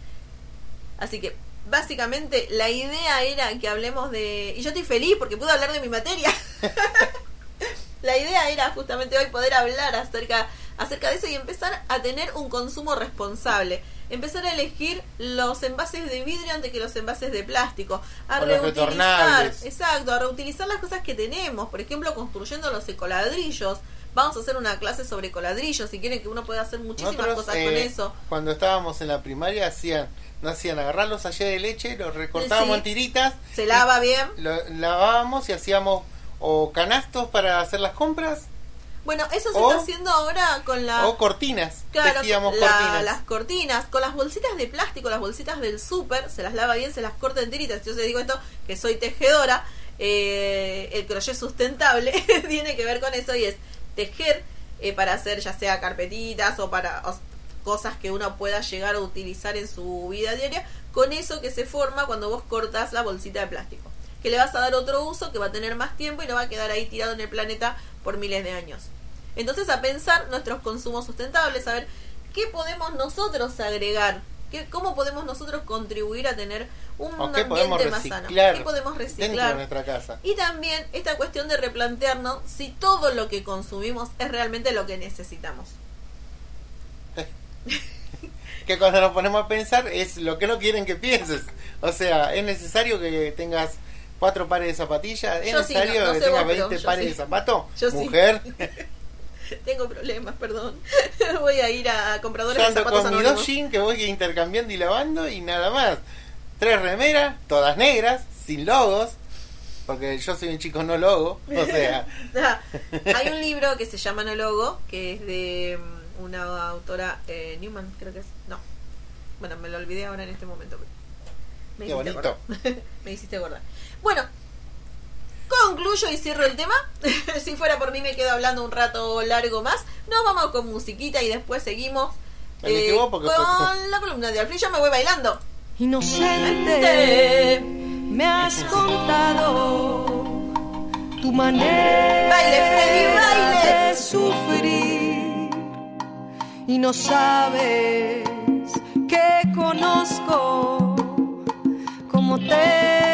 Así que básicamente la idea era que hablemos de... Y yo estoy feliz porque pude hablar de mi materia. la idea era justamente hoy poder hablar acerca, acerca de eso y empezar a tener un consumo responsable. Empezar a elegir los envases de vidrio antes que los envases de plástico. A O reutilizar, exacto, a reutilizar las cosas que tenemos. Por ejemplo, construyendo los ecoladrillos. Vamos a hacer una clase sobre coladrillos. Si quieren que uno pueda hacer muchísimas Nosotros, cosas eh, con eso. Cuando estábamos en la primaria hacían, no hacían agarrar los sachets de leche, los recortábamos Sí. en tiritas, Se lava bien. lo lavábamos y hacíamos o canastos para hacer las compras Bueno, eso se O- está haciendo ahora con la... o cortinas. Claro, Tejíamos la- cortinas. las cortinas, con las bolsitas de plástico, las bolsitas del súper, se las lava bien, se las corta en tiritas. Yo te digo esto, que soy tejedora, eh, el crochet sustentable tiene que ver con eso y es tejer eh, para hacer ya sea carpetitas o para cosas que uno pueda llegar a utilizar en su vida diaria, con eso que se forma cuando vos cortas la bolsita de plástico. Que le vas a dar otro uso, que va a tener más tiempo y no va a quedar ahí tirado en el planeta por miles de años. Entonces a pensar nuestros consumos sustentables, a ver qué podemos nosotros agregar, qué, cómo podemos nosotros contribuir a tener un o qué podemos ambiente más sano, reciclar qué podemos dentro de reciclar. nuestra casa. Y también esta cuestión de replantearnos si todo lo que consumimos es realmente lo que necesitamos. Que cuando nos ponemos a pensar es lo que no quieren que pienses. O sea, es necesario que tengas cuatro pares de zapatillas, es Yo sí, necesario no- no que tengas vos, pero 20 yo pares sí. de zapatos. Sí. Tengo problemas, perdón. Voy a ir a compradores Yo de zapatos con anónimos. mi dos jeans que voy intercambiando y lavando y nada más. Tres remeras, todas negras, sin logos, porque yo soy un chico no logo, o sea. Ah, hay un libro que se llama No Logo, que es de mm, una autora, eh, Newman, creo que es. No. Bueno, me lo olvidé ahora en este momento. Me Qué bonito. me hiciste acordar. Bueno, Concluyo y cierro el tema. si fuera por mí me quedo hablando un rato largo más. Nos vamos con musiquita y después seguimos eh, con la columna de Alfred. Yo me voy bailando. Inocente, me has contado tu manera baile, Freddy, baile. de sufrir y no sabes que conozco cómo te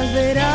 ojos.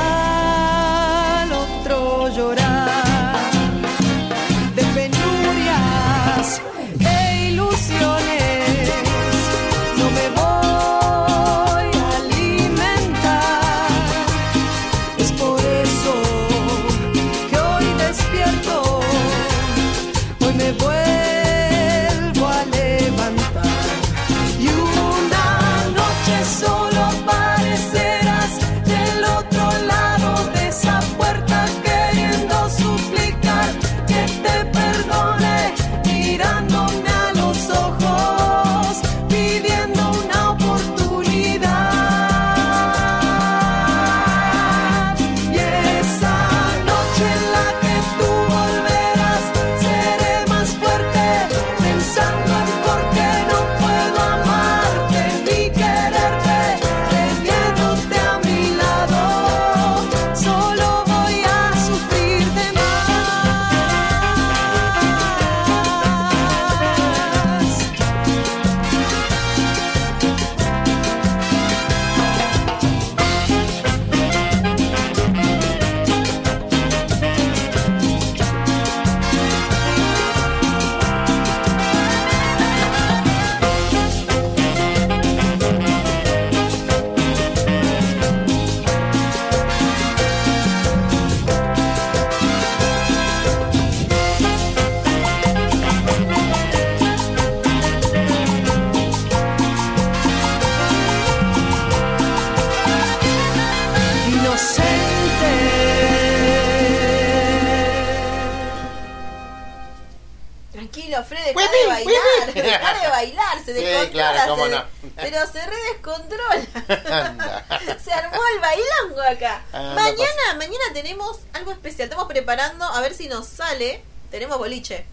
Si nos sale. Tenemos boliche.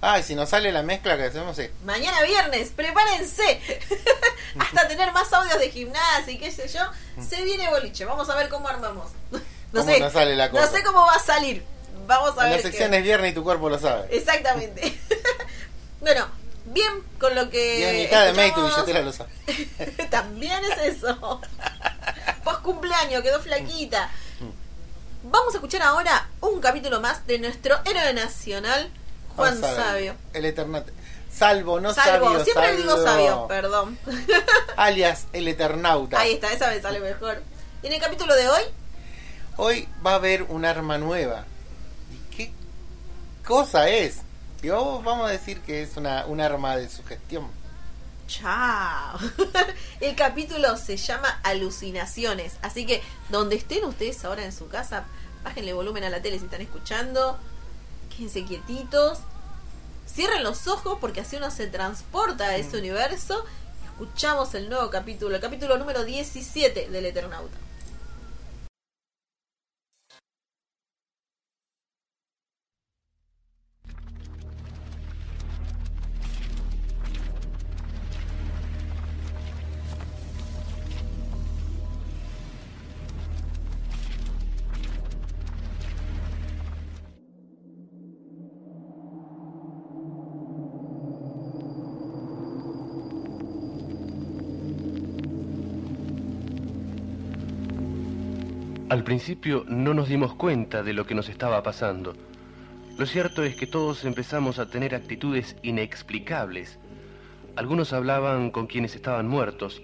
Ay, si nos sale la mezcla que hacemos, sí. Mañana viernes, prepárense. Hasta tener más audios de gimnasia y qué sé yo. Se viene boliche. Vamos a ver cómo armamos. No ¿Cómo sé. nos sale la No sé cómo va a salir. Vamos a En ver. la qué- sección es viernes y tu cuerpo lo sabe. Exactamente. bueno, bien con lo que. Y en mitad de mes tu billetera lo sabe. También es eso. Post cumpleaños, quedó flaquita. Vamos a escuchar ahora un capítulo más de nuestro héroe nacional, Juan Sabio. El Eternate. Salvo, no Salvo, sabio. siempre salvo. digo sabio, perdón. Alias el Eternauta. Ahí está, esa me sale mejor. Y en el capítulo de hoy, Hoy va a haber un arma nueva. ¿Y qué cosa es? Y vos vamos a decir que es una, un arma de sugestión. Chao. El capítulo se llama Alucinaciones. Así que donde estén ustedes ahora en su casa, bájenle volumen a la tele si están escuchando. Quédense quietitos. Cierren los ojos porque así uno se transporta a ese universo. Escuchamos el nuevo capítulo, el capítulo número 17 del Eternauta. Al principio no nos dimos cuenta de lo que nos estaba pasando. Lo cierto es que todos empezamos a tener actitudes inexplicables. Algunos hablaban con quienes estaban muertos,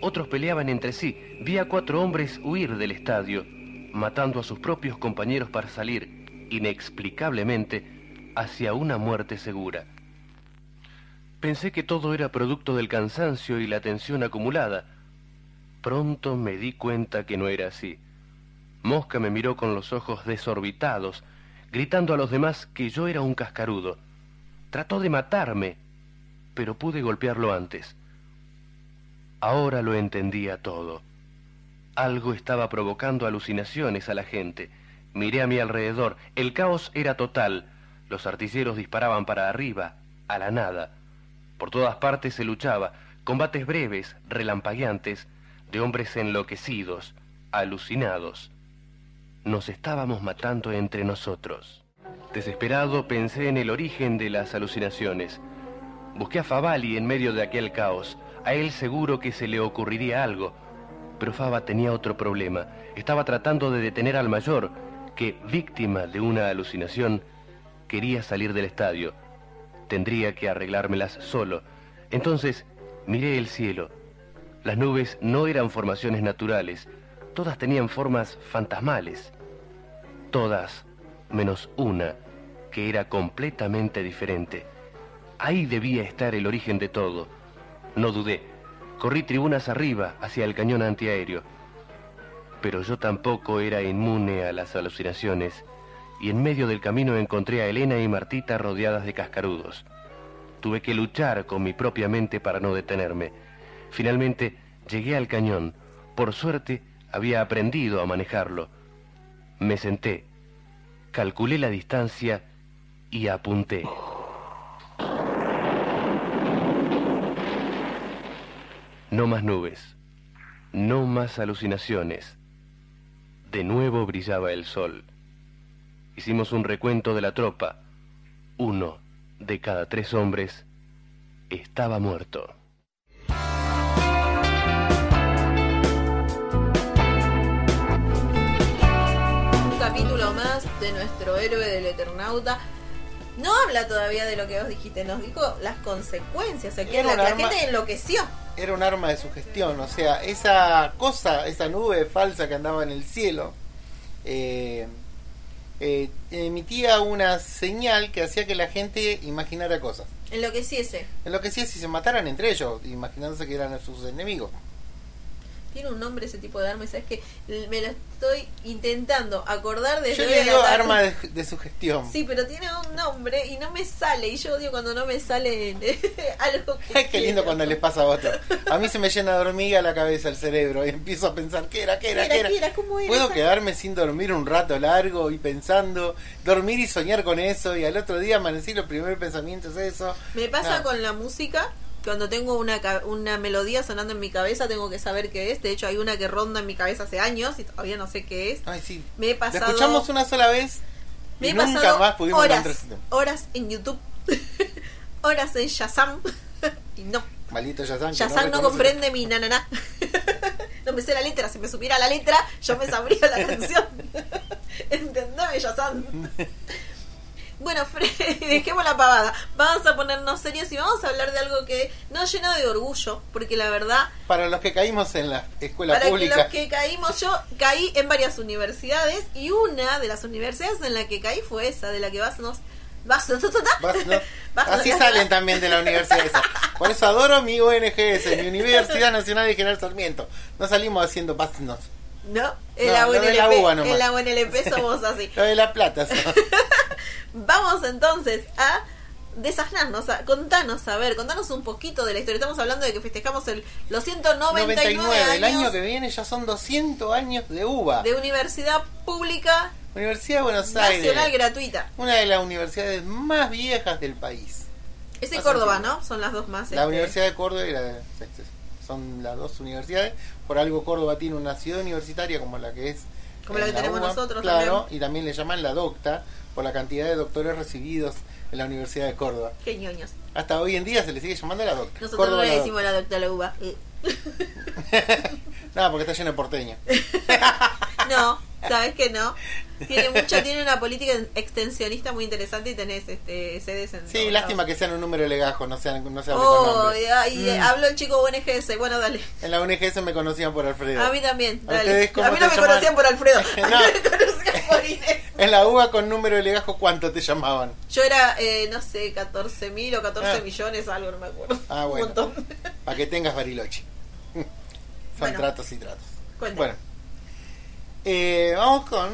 otros peleaban entre sí. Vi a cuatro hombres huir del estadio, matando a sus propios compañeros para salir, inexplicablemente, hacia una muerte segura. Pensé que todo era producto del cansancio y la tensión acumulada. Pronto me di cuenta que no era así. Mosca me miró con los ojos desorbitados, gritando a los demás que yo era un cascarudo. Trató de matarme, pero pude golpearlo antes. Ahora lo entendía todo. Algo estaba provocando alucinaciones a la gente. Miré a mi alrededor. El caos era total. Los artilleros disparaban para arriba, a la nada. Por todas partes se luchaba. Combates breves, relampagueantes, de hombres enloquecidos, alucinados. Nos estábamos matando entre nosotros. Desesperado pensé en el origen de las alucinaciones. Busqué a Favali en medio de aquel caos. A él seguro que se le ocurriría algo. Pero Fava tenía otro problema. Estaba tratando de detener al mayor, que, víctima de una alucinación, quería salir del estadio. Tendría que arreglármelas solo. Entonces miré el cielo. Las nubes no eran formaciones naturales. Todas tenían formas fantasmales. Todas, menos una, que era completamente diferente. Ahí debía estar el origen de todo. No dudé. Corrí tribunas arriba hacia el cañón antiaéreo. Pero yo tampoco era inmune a las alucinaciones, y en medio del camino encontré a Elena y Martita rodeadas de cascarudos. Tuve que luchar con mi propia mente para no detenerme. Finalmente llegué al cañón. Por suerte había aprendido a manejarlo. Me senté, calculé la distancia y apunté. No más nubes, no más alucinaciones. De nuevo brillaba el sol. Hicimos un recuento de la tropa. Uno de cada tres hombres estaba muerto. De nuestro héroe del Eternauta. No habla todavía de lo que vos dijiste, nos dijo las consecuencias, o sea, que la, un la arma- gente enloqueció. Era un arma de sugestión, o sea, esa cosa, esa nube falsa que andaba en el cielo, eh, eh, emitía una señal que hacía que la gente imaginara cosas. Enloqueciese. En lo que sí es si se mataran entre ellos, imaginándose que eran sus enemigos. Tiene un nombre ese tipo de arma y sabes que me lo estoy intentando acordar desde Yo le digo arma de, de sugestión. Sí, pero tiene un nombre y no me sale. Y yo odio cuando no me sale algo que. Qué lindo cuando les pasa a otro. A mí se me llena de hormiga la cabeza, el cerebro, y empiezo a pensar, ¿qué era, qué era, ¿Qué era, qué era? ¿Cómo era Puedo esa? quedarme sin dormir un rato largo y pensando, dormir y soñar con eso, y al otro día amanecí, los primeros pensamientos es eso. Me pasa con la música. Cuando tengo una, una melodía sonando en mi cabeza, tengo que saber qué es. De hecho, hay una que ronda en mi cabeza hace años y todavía no sé qué es. Ay, sí. Me he La pasado. escuchamos una sola vez Me y he nunca pasado más pudimos horas, encontrar horas en YouTube, horas en Shazam y no, Maldito Yazan. que Shazam no comprende mi nananá. no me sé la letra, si me supiera la letra, yo me sabría la canción. Entendeme, Shazam. Bueno, Freddy, dejemos la pavada. Vamos a ponernos serios y vamos a hablar de algo que nos llena de orgullo, porque la verdad Para los que caímos en la escuela para pública. los que caímos, yo caí en varias universidades y una de las universidades en la que caí fue esa, de la que vas nos vas, Vas, ¿no? vas- Así salen también de la universidad esa. Por eso adoro mi UNGS, mi Universidad Nacional de General Sarmiento. No salimos haciendo pasnos. No, en No, la UNLP, en la UNLP somos así. Lo de la plata. Vamos entonces a desasnarnos, a contanos, a ver, contanos un poquito de la historia. Estamos hablando de que festejamos el, los 199 99. El años año que viene ya son 200 años de UBA. de universidad pública Universidad de Buenos Aires. nacional gratuita. Una de las universidades más viejas del país. Es en Córdoba. ¿no? Son las dos más. La este, Universidad de Córdoba y la de- son las dos universidades. Por algo Córdoba tiene una ciudad universitaria como la que es. Como la que tenemos UBA, nosotros Claro, también. y también le llaman la docta por la cantidad de doctores recibidos en la Universidad de Córdoba. Qué ñoños. Hasta hoy en día se le sigue llamando la docta. Nosotros Córdoba no le la decimos la doctora la uva. Eh. docta. Nada, porque está lleno de porteños. No, sabes que no. Tiene mucho, tiene una política extensionista muy interesante y tenés este sedes en Sí, lástima lados. que sean un número de legajos, no sean no se hable Oh, y, y, eh, Mm. habló el chico UNGS. Bueno, dale. En la UNGS me conocían por Alfredo. A mí también, ¿A dale. A mí no me llaman? conocían por Alfredo. A mí No. me conocían por Inés. En la UBA con número de legajo, ¿cuánto te llamaban? Yo era, eh, no sé, 14 mil o 14 Ah. millones, algo, no me acuerdo. Ah, bueno. Un montón. Para que tengas Bariloche. Son Bueno. tratos y tratos. Cuenta. Bueno, eh, vamos con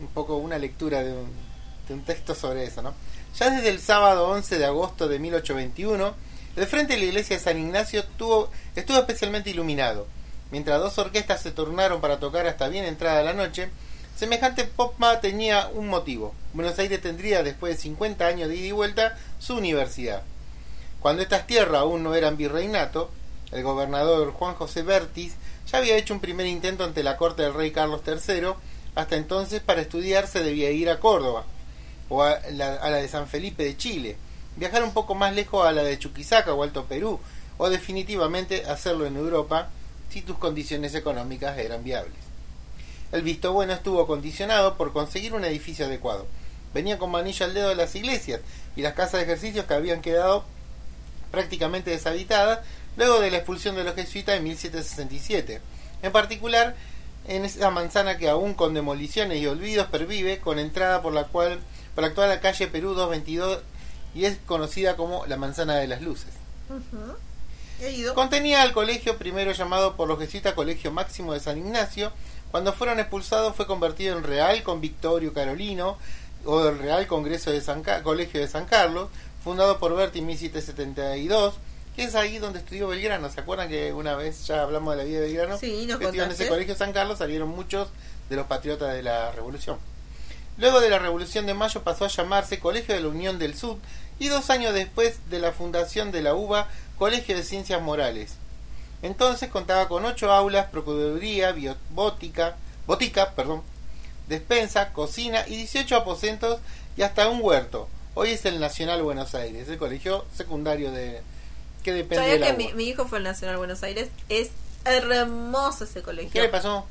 un poco una lectura de un, de un texto sobre eso, ¿no? Ya desde el sábado 11 de agosto de 1821, el frente de la iglesia de San Ignacio tuvo, estuvo especialmente iluminado. Mientras dos orquestas se turnaron para tocar hasta bien entrada la noche, semejante popma tenía un motivo. Buenos Aires tendría, después de 50 años de ida y vuelta, su universidad. Cuando estas tierras aún no eran virreinato, el gobernador Juan José Bertis ya había hecho un primer intento ante la corte del rey Carlos III. Hasta entonces, para estudiar se debía ir a Córdoba o a la, de San Felipe de Chile, viajar un poco más lejos a la de Chuquisaca o Alto Perú, o definitivamente hacerlo en Europa si tus condiciones económicas eran viables. El visto bueno estuvo condicionado por conseguir un edificio adecuado. Venía con manillo al dedo de las iglesias y las casas de ejercicios que habían quedado prácticamente deshabitadas luego de la expulsión de los jesuitas en 1767. En particular, en esa manzana que aún con demoliciones y olvidos pervive, con entrada por la cual por la actual calle Perú 222 y es conocida como la manzana de las luces. He ido. Contenía al colegio primero llamado por los jesuitas Colegio Máximo de San Ignacio. Cuando fueron expulsados fue convertido en Real Convictorio Carolino o el Real Congreso de San Ca- Colegio de San Carlos, fundado por Berti en 1772, que es ahí donde estudió Belgrano. ¿Se acuerdan que una vez ya hablamos de la vida de Belgrano? Sí, nos estudió en ese colegio San Carlos salieron muchos de los patriotas de la Revolución. Luego de la Revolución de Mayo pasó a llamarse Colegio de la Unión del Sur y dos años después de la fundación de la UBA, Colegio de Ciencias Morales. Entonces contaba con ocho aulas, procuraduría, biobótica, botica, perdón, despensa, cocina y 18 aposentos y hasta un huerto. Hoy es el Nacional Buenos Aires, el colegio secundario de que depende de ¿Sabía que mi, mi hijo fue al Nacional Buenos Aires? Es hermoso ese colegio. ¿Qué le pasó?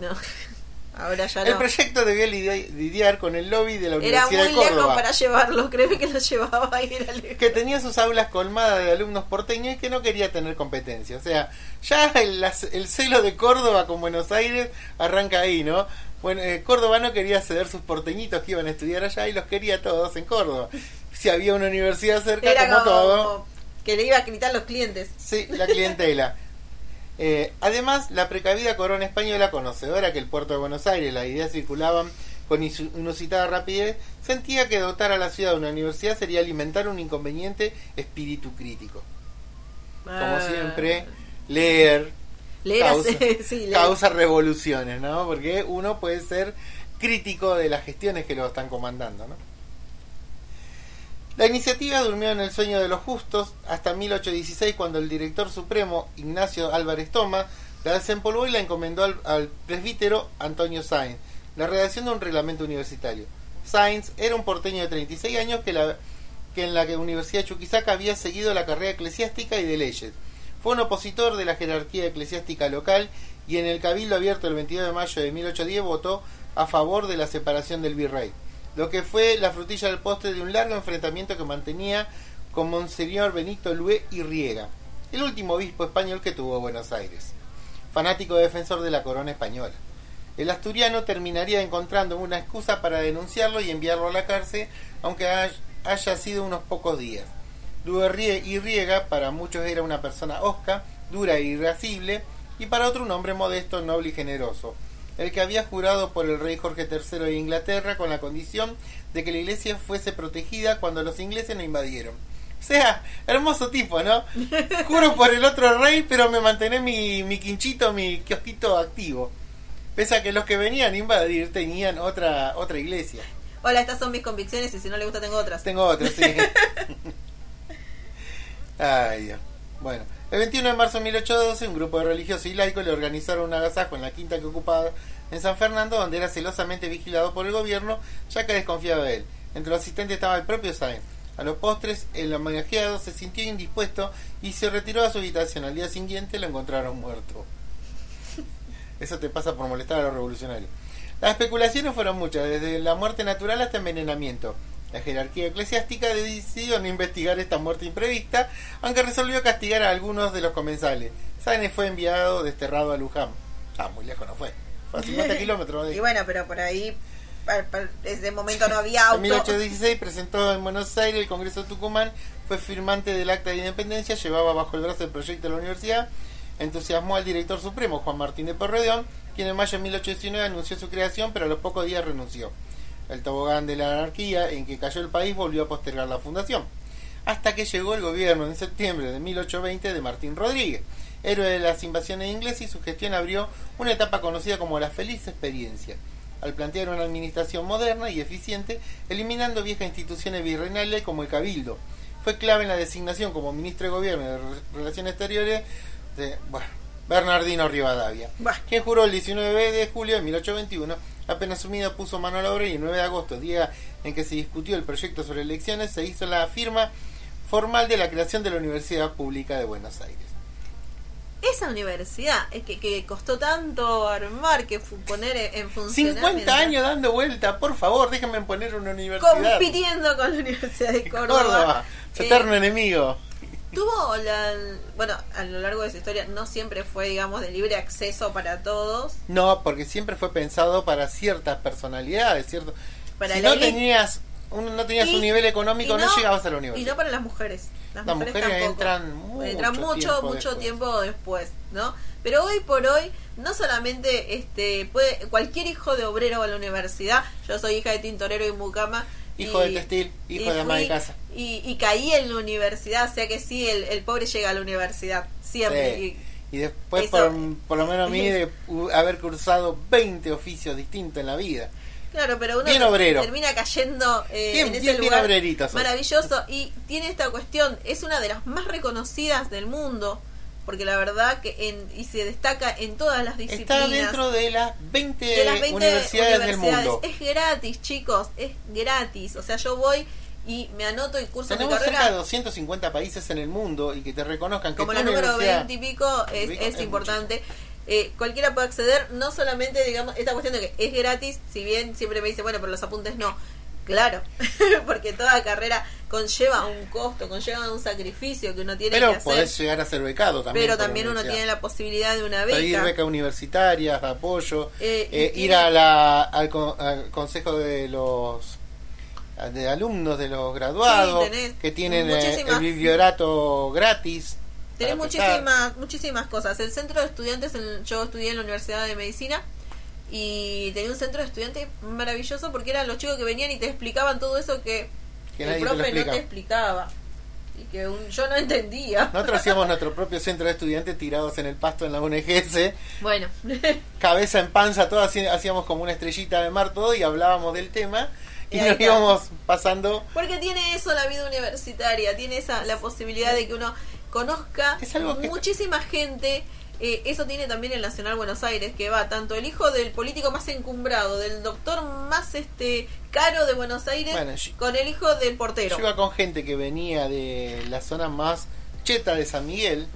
No, ahora ya El no. proyecto debía lidia- lidiar con el lobby de la Era Universidad muy de Córdoba. lejos para llevarlo, créeme que lo llevaba y era lejos. que tenía sus aulas colmadas de alumnos porteños y que no quería tener competencia. O sea, ya el, el celo de Córdoba con Buenos Aires arranca ahí, ¿no? Bueno, eh, Córdoba no quería ceder sus porteñitos que iban a estudiar allá y los quería todos en Córdoba. Si había una universidad cerca, Era como como, todo, que le iba a gritar los clientes. sí, la clientela. Eh, además, la precavida corona española, conocedora que el puerto de Buenos Aires las ideas circulaban con inusitada rapidez, sentía que dotar a la ciudad de una universidad sería alimentar un inconveniente espíritu crítico. Como Ah. siempre, leer Leer causa, hace- sí, leer. causa revoluciones, ¿no? Porque uno puede ser crítico de las gestiones que lo están comandando, ¿no? La iniciativa durmió en el sueño de los justos hasta 1816 cuando el director supremo Ignacio Álvarez Toma la desempolvó y la encomendó al, presbítero Antonio Sáenz, la redacción de un reglamento universitario. Sáenz era un porteño de 36 años que, la, que en la Universidad de Chuquisaca había seguido la carrera eclesiástica y de leyes. Fue un opositor de la jerarquía eclesiástica local y en el Cabildo Abierto el 22 de mayo de 1810 votó a favor de la separación del virrey, lo que fue la frutilla del postre de un largo enfrentamiento que mantenía con Monseñor Benito Lué y Riega, el último obispo español que tuvo Buenos Aires, fanático defensor de la corona española. El asturiano terminaría encontrando una excusa para denunciarlo y enviarlo a la cárcel, aunque hay- haya sido unos pocos días. Lué y Riega para muchos era una persona osca, dura e irascible, y para otro un hombre modesto, noble y generoso, el que había jurado por el rey Jorge III de Inglaterra con la condición de que la iglesia fuese protegida cuando los ingleses no invadieron. O sea, hermoso tipo, ¿no? Juro por el otro rey, pero me mantené mi, mi quinchito, mi kiosquito activo. Pese a que los que venían a invadir tenían otra, otra iglesia. Hola, estas son mis convicciones y si no le gusta tengo otras. Tengo otro, sí. Ay, Dios. Bueno, el 21 de marzo de 1812, un grupo de religiosos y laicos le organizaron un agasajo en la quinta que ocupaba en San Fernando, donde era celosamente vigilado por el gobierno, ya que desconfiaba de él. Entre los asistentes estaba el propio Sáenz. A los postres, el homenajeado se sintió indispuesto y se retiró a su habitación. Al día siguiente lo encontraron muerto. Eso te pasa por molestar a los revolucionarios. Las especulaciones fueron muchas, desde la muerte natural hasta envenenamiento. La jerarquía eclesiástica decidió no investigar esta muerte imprevista, aunque resolvió castigar a algunos de los comensales. Sáenz fue enviado desterrado a Luján. Ah, muy lejos no fue. Fue a 50 kilómetros de Y bueno, pero por ahí, ese momento no había En auto. 1816 presentó en Buenos Aires el Congreso de Tucumán, fue firmante del acta de independencia, llevaba bajo el brazo el proyecto de la universidad, entusiasmó al director supremo Juan Martín de Porredón, quien en mayo de 1819 anunció su creación, pero a los pocos días renunció. El tobogán de la anarquía en que cayó el país volvió a postergar la fundación, hasta que llegó el gobierno en septiembre de 1820 de Martín Rodríguez, héroe de las invasiones inglesas y su gestión abrió una etapa conocida como la feliz experiencia al plantear una administración moderna y eficiente, eliminando viejas instituciones virreinales como el Cabildo. Fue clave en la designación como ministro de Gobierno de Re- Relaciones Exteriores de bueno, Bernardino Rivadavia, Bah. quien juró el 19 de julio de 1821. Apenas asumido puso mano a la obra y el 9 de agosto, día en que se discutió el proyecto sobre elecciones, se hizo la firma formal de la creación de la Universidad Pública de Buenos Aires. Esa universidad es que, que costó tanto armar que poner en en funcionamiento. 50 años dando vuelta, por favor, déjenme poner una universidad. compitiendo con la Universidad de Córdoba. Córdoba, su Eh, eterno enemigo. Tuvo la bueno a lo largo de su historia no siempre fue digamos de libre acceso para todos No, porque siempre fue pensado para ciertas personalidades, ¿cierto? Para si no tenías un, no tenías Y- un nivel económico, no, llegabas a la universidad. y no para las mujeres las, Las mujeres, entran mucho entran mucho tiempo mucho después. tiempo después no pero hoy por hoy no solamente este puede cualquier hijo de obrero va a la universidad yo soy hija de tintorero y mucama Hijo y- de textil, hijo de ama de fui- casa. y, y caí en la universidad o sea que sí el, el pobre llega a la universidad siempre Sí. y- Y después, por, por lo menos a mí, de haber cursado 20 oficios distintos en la vida. Claro, pero uno Bien obrero. termina cayendo eh, Bien- en ese bien- bien lugar obrerito sos. maravilloso y tiene esta cuestión, es una de las más reconocidas del mundo, porque la verdad que en, y se destaca en todas las disciplinas. Está dentro de las 20, de las 20 universidades, del mundo. Es gratis, chicos, es gratis. O sea, yo voy y me anoto y curso Tenemos cerca de carrera. 250 países en el mundo y que te reconozcan que Como la número universidad- 20 y pico es, Pico es es importante. Eh, cualquiera puede acceder, no solamente, digamos, esta cuestión de que es gratis, si bien siempre me dice, bueno, pero los apuntes no. Claro, porque toda carrera conlleva un costo, conlleva un sacrificio que uno tiene Pero que hacer. podés llegar a ser becado también. pero también uno tiene la posibilidad de una pedir beca. becas universitarias, de apoyo, Eh, eh, ir a la, al, con- al consejo de los de alumnos de los graduados Sí, que tienen eh, muchísimas- el bibliorato gratis Tenés muchísimas, muchísimas cosas. El centro de estudiantes, en- yo estudié en la Universidad de Medicina y tenía un centro de estudiantes maravilloso porque eran los chicos que venían y te explicaban todo eso que, Que el te profe no te explicaba y que un- yo no entendía. Nosotros hacíamos nuestro propio centro de estudiantes tirados en el pasto en la UNGS, Bueno, cabeza en panza, todo hacíamos como una estrellita de mar todo y hablábamos del tema y nos íbamos pasando. porque tiene eso la vida universitaria, tiene esa la posibilidad de que uno conozca Es algo que- muchísima gente. Eh, eso tiene también el Nacional Buenos Aires, que va tanto el hijo del político más encumbrado, del doctor más este caro de Buenos Aires, Bueno, yo- con el hijo del portero. Yo iba con gente que venía de la zona más cheta de San Miguel,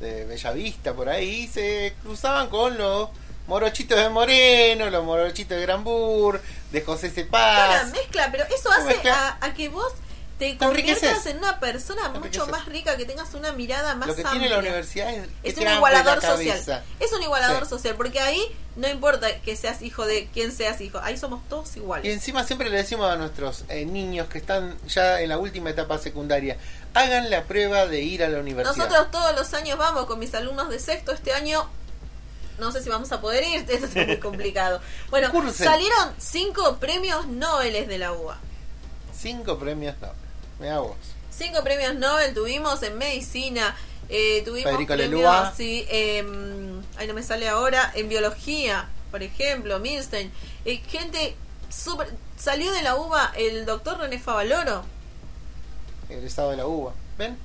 de Bellavista, por ahí, y se cruzaban con los morochitos de Moreno, los morochitos de Granbur, de José Cepaz. mezcla, pero eso Una hace a que vos te conviertas en una persona mucho más rica, que tengas una mirada más Lo que amplia. tiene la universidad es, un igualador social. Es un igualador Sí. social, porque ahí no importa que seas hijo de quien seas hijo, ahí somos todos Y iguales. encima siempre le decimos a nuestros eh, niños que están ya en la última etapa secundaria, hagan la prueba de ir a la universidad. Nosotros todos los años vamos con mis alumnos de sexto, este año no sé si vamos a poder ir, esto es muy complicado. Bueno, Cursen. salieron cinco premios Nobel de la UBA. Cinco premios, no. Me hago. Cinco premios Nobel tuvimos en medicina, eh, tuvimos Federico premios, Lelúa. sí, em, ahí no me sale ahora, en biología, por ejemplo, Milstein. Eh, gente súper... Salió de la UBA el doctor René Favaloro. Egresado de la UBA. ¿Ven?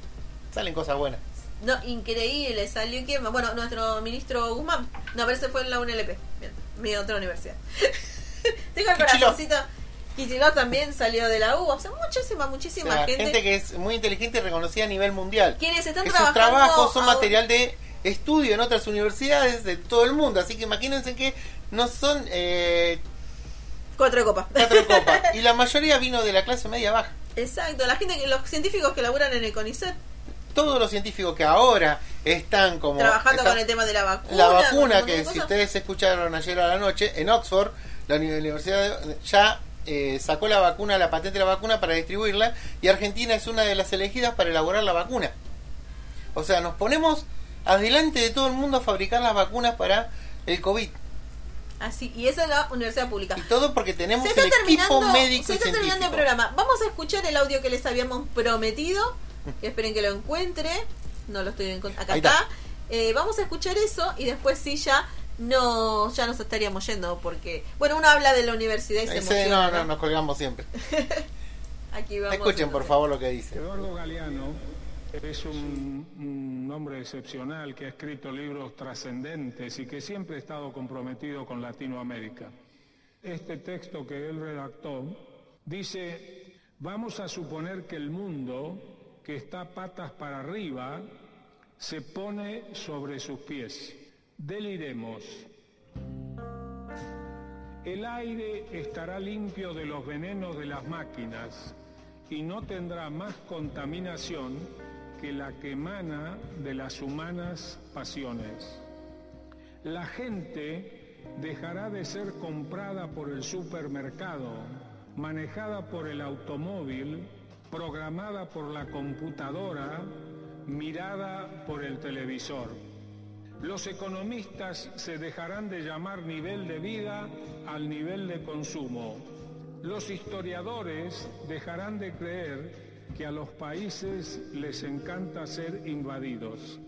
Salen cosas buenas. No, increíble, salió quién? Bueno, nuestro ministro Guzmán. No, pero ese fue en la UNLP, mi otra universidad. Tengo el corazoncito. Kicillof también salió de la UBA. O sea, muchísima, O muchísima sea, gente. gente que es muy inteligente y reconocida a nivel mundial. Quienes están que sus trabajando trabajos son material de estudio en otras universidades de todo el mundo. Así que imagínense que no son eh, Cuatro de copa. cuatro de copa. Y la mayoría vino de la clase media baja. Exacto, la gente los científicos que laburan en el CONICET Todos los científicos que ahora están como... trabajando están- con el tema de la vacuna. La vacuna que si ustedes escucharon ayer a la noche, en Oxford, la uni- universidad de- ya eh, sacó la vacuna, la patente de la vacuna para distribuirla y Argentina es una de las elegidas para elaborar la vacuna. O sea, nos ponemos adelante de todo el mundo a fabricar las vacunas para el COVID. Así, y esa es la universidad pública. Y todo porque tenemos el equipo médico se y está terminando el programa. Vamos a escuchar el audio que les habíamos prometido. Que esperen que lo encuentre. No lo estoy encontrando. Acá está. Eh, vamos a escuchar eso y después sí ya no ya nos estaríamos yendo porque bueno uno habla de la universidad y se Ese- emociona. no, no, nos colgamos siempre. Aquí vamos. Escuchen por favor lo que dice. Eduardo Galeano es un, un hombre excepcional que ha escrito libros trascendentes y que siempre ha estado comprometido con Latinoamérica. Este texto que él redactó dice, vamos a suponer que el mundo, que está patas para arriba, se pone sobre sus pies. Deliremos. El aire estará limpio de los venenos de las máquinas y no tendrá más contaminación que la que emana de las humanas pasiones. La gente dejará de ser comprada por el supermercado, manejada por el automóvil, programada por la computadora, mirada por el televisor. Los economistas se dejarán de llamar nivel de vida al nivel de consumo. Los historiadores dejarán de creer que a los países les encanta ser invadidos.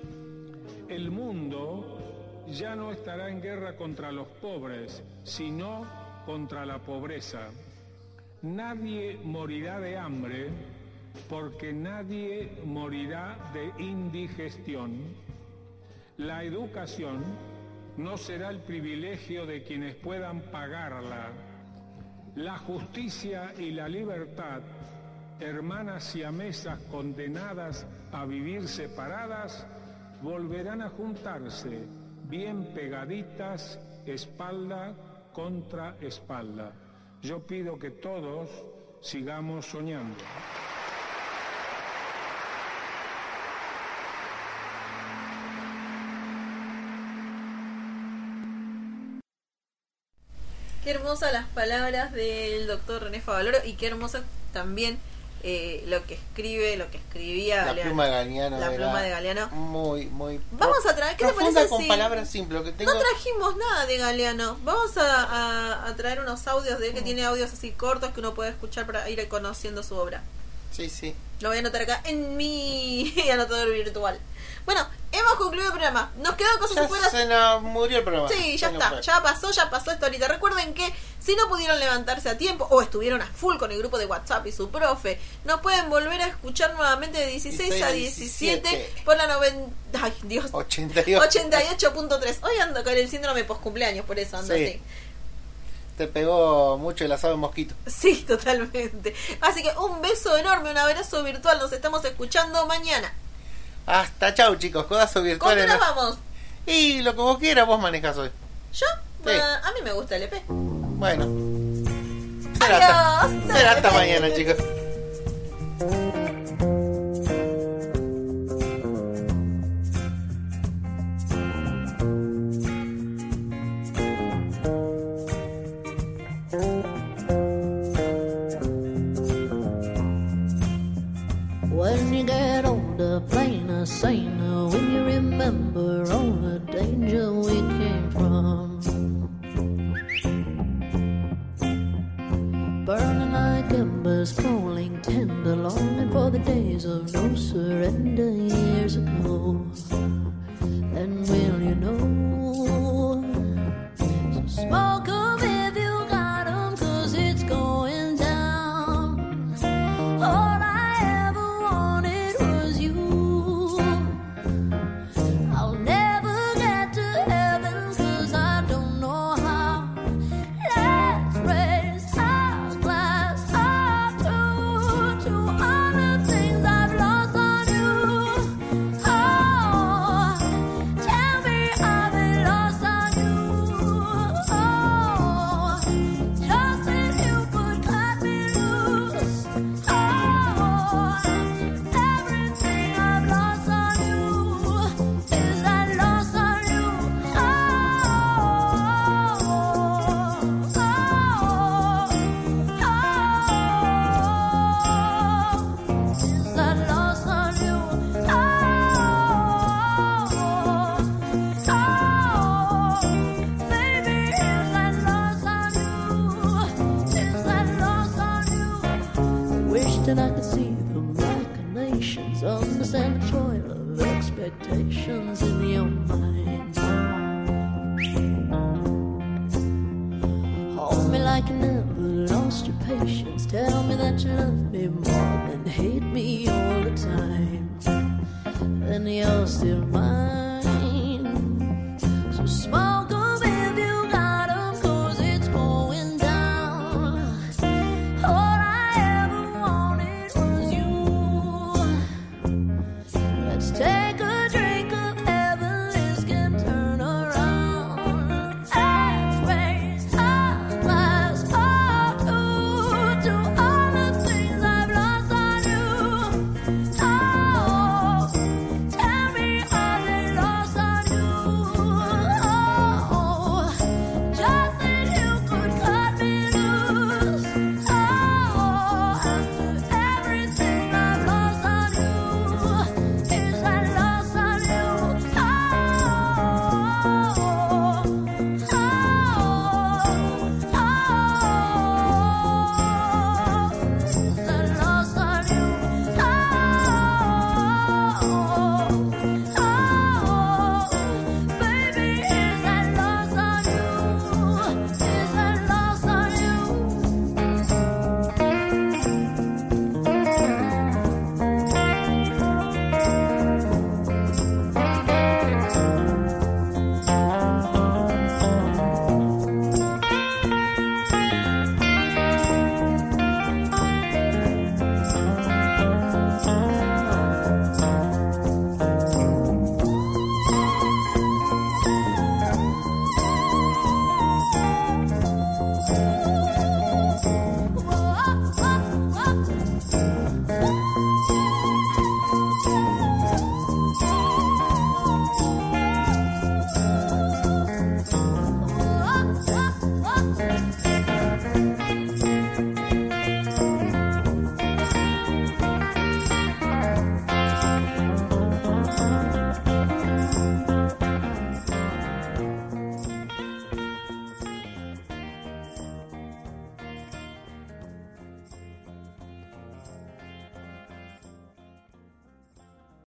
El mundo ya no estará en guerra contra los pobres, sino contra la pobreza. Nadie morirá de hambre porque nadie morirá de indigestión. La educación no será el privilegio de quienes puedan pagarla. La justicia y la libertad, hermanas siamesas condenadas a vivir separadas, volverán a juntarse bien pegaditas, espalda contra espalda. Yo pido que todos sigamos soñando. Qué hermosas las palabras del doctor René Favaloro y qué hermosa también eh, lo que escribe, lo que escribía La Galeano. pluma de Galeano. La pluma de Galeano. Muy, muy. Vamos a traer, ¿qué te parece con si- palabras simples. Lo que tengo. No trajimos nada de Galeano. Vamos a, a- a traer unos audios de él que tiene audios así cortos que uno puede escuchar para ir conociendo su obra. Sí, sí. Lo voy a anotar acá en mi anotador virtual. Bueno, hemos concluido el programa. Nos quedan cosas Ya afuera. se nos murió el programa. Sí, ya está, ya pasó, ya pasó esta ahorita. Recuerden que si no pudieron levantarse a tiempo o estuvieron a full con el grupo de WhatsApp y su profe, nos pueden volver a escuchar nuevamente de 16 a 17 17. por la 90... Ay, Dios. 88. 88.3. Hoy ando con el síndrome post cumpleaños, por eso ando Sí. así. Te pegó mucho el asado de mosquito. Sí, totalmente. Así que un beso enorme, un abrazo virtual. Nos estamos escuchando mañana. Hasta chau, chicos. Codazo ¿Con virtual. qué en nos la- vamos? Y lo que vos quieras, vos manejas hoy. ¿Yo? Ah, a mí me gusta el EP. Bueno. Será hasta, Adiós. será hasta mañana, chicos.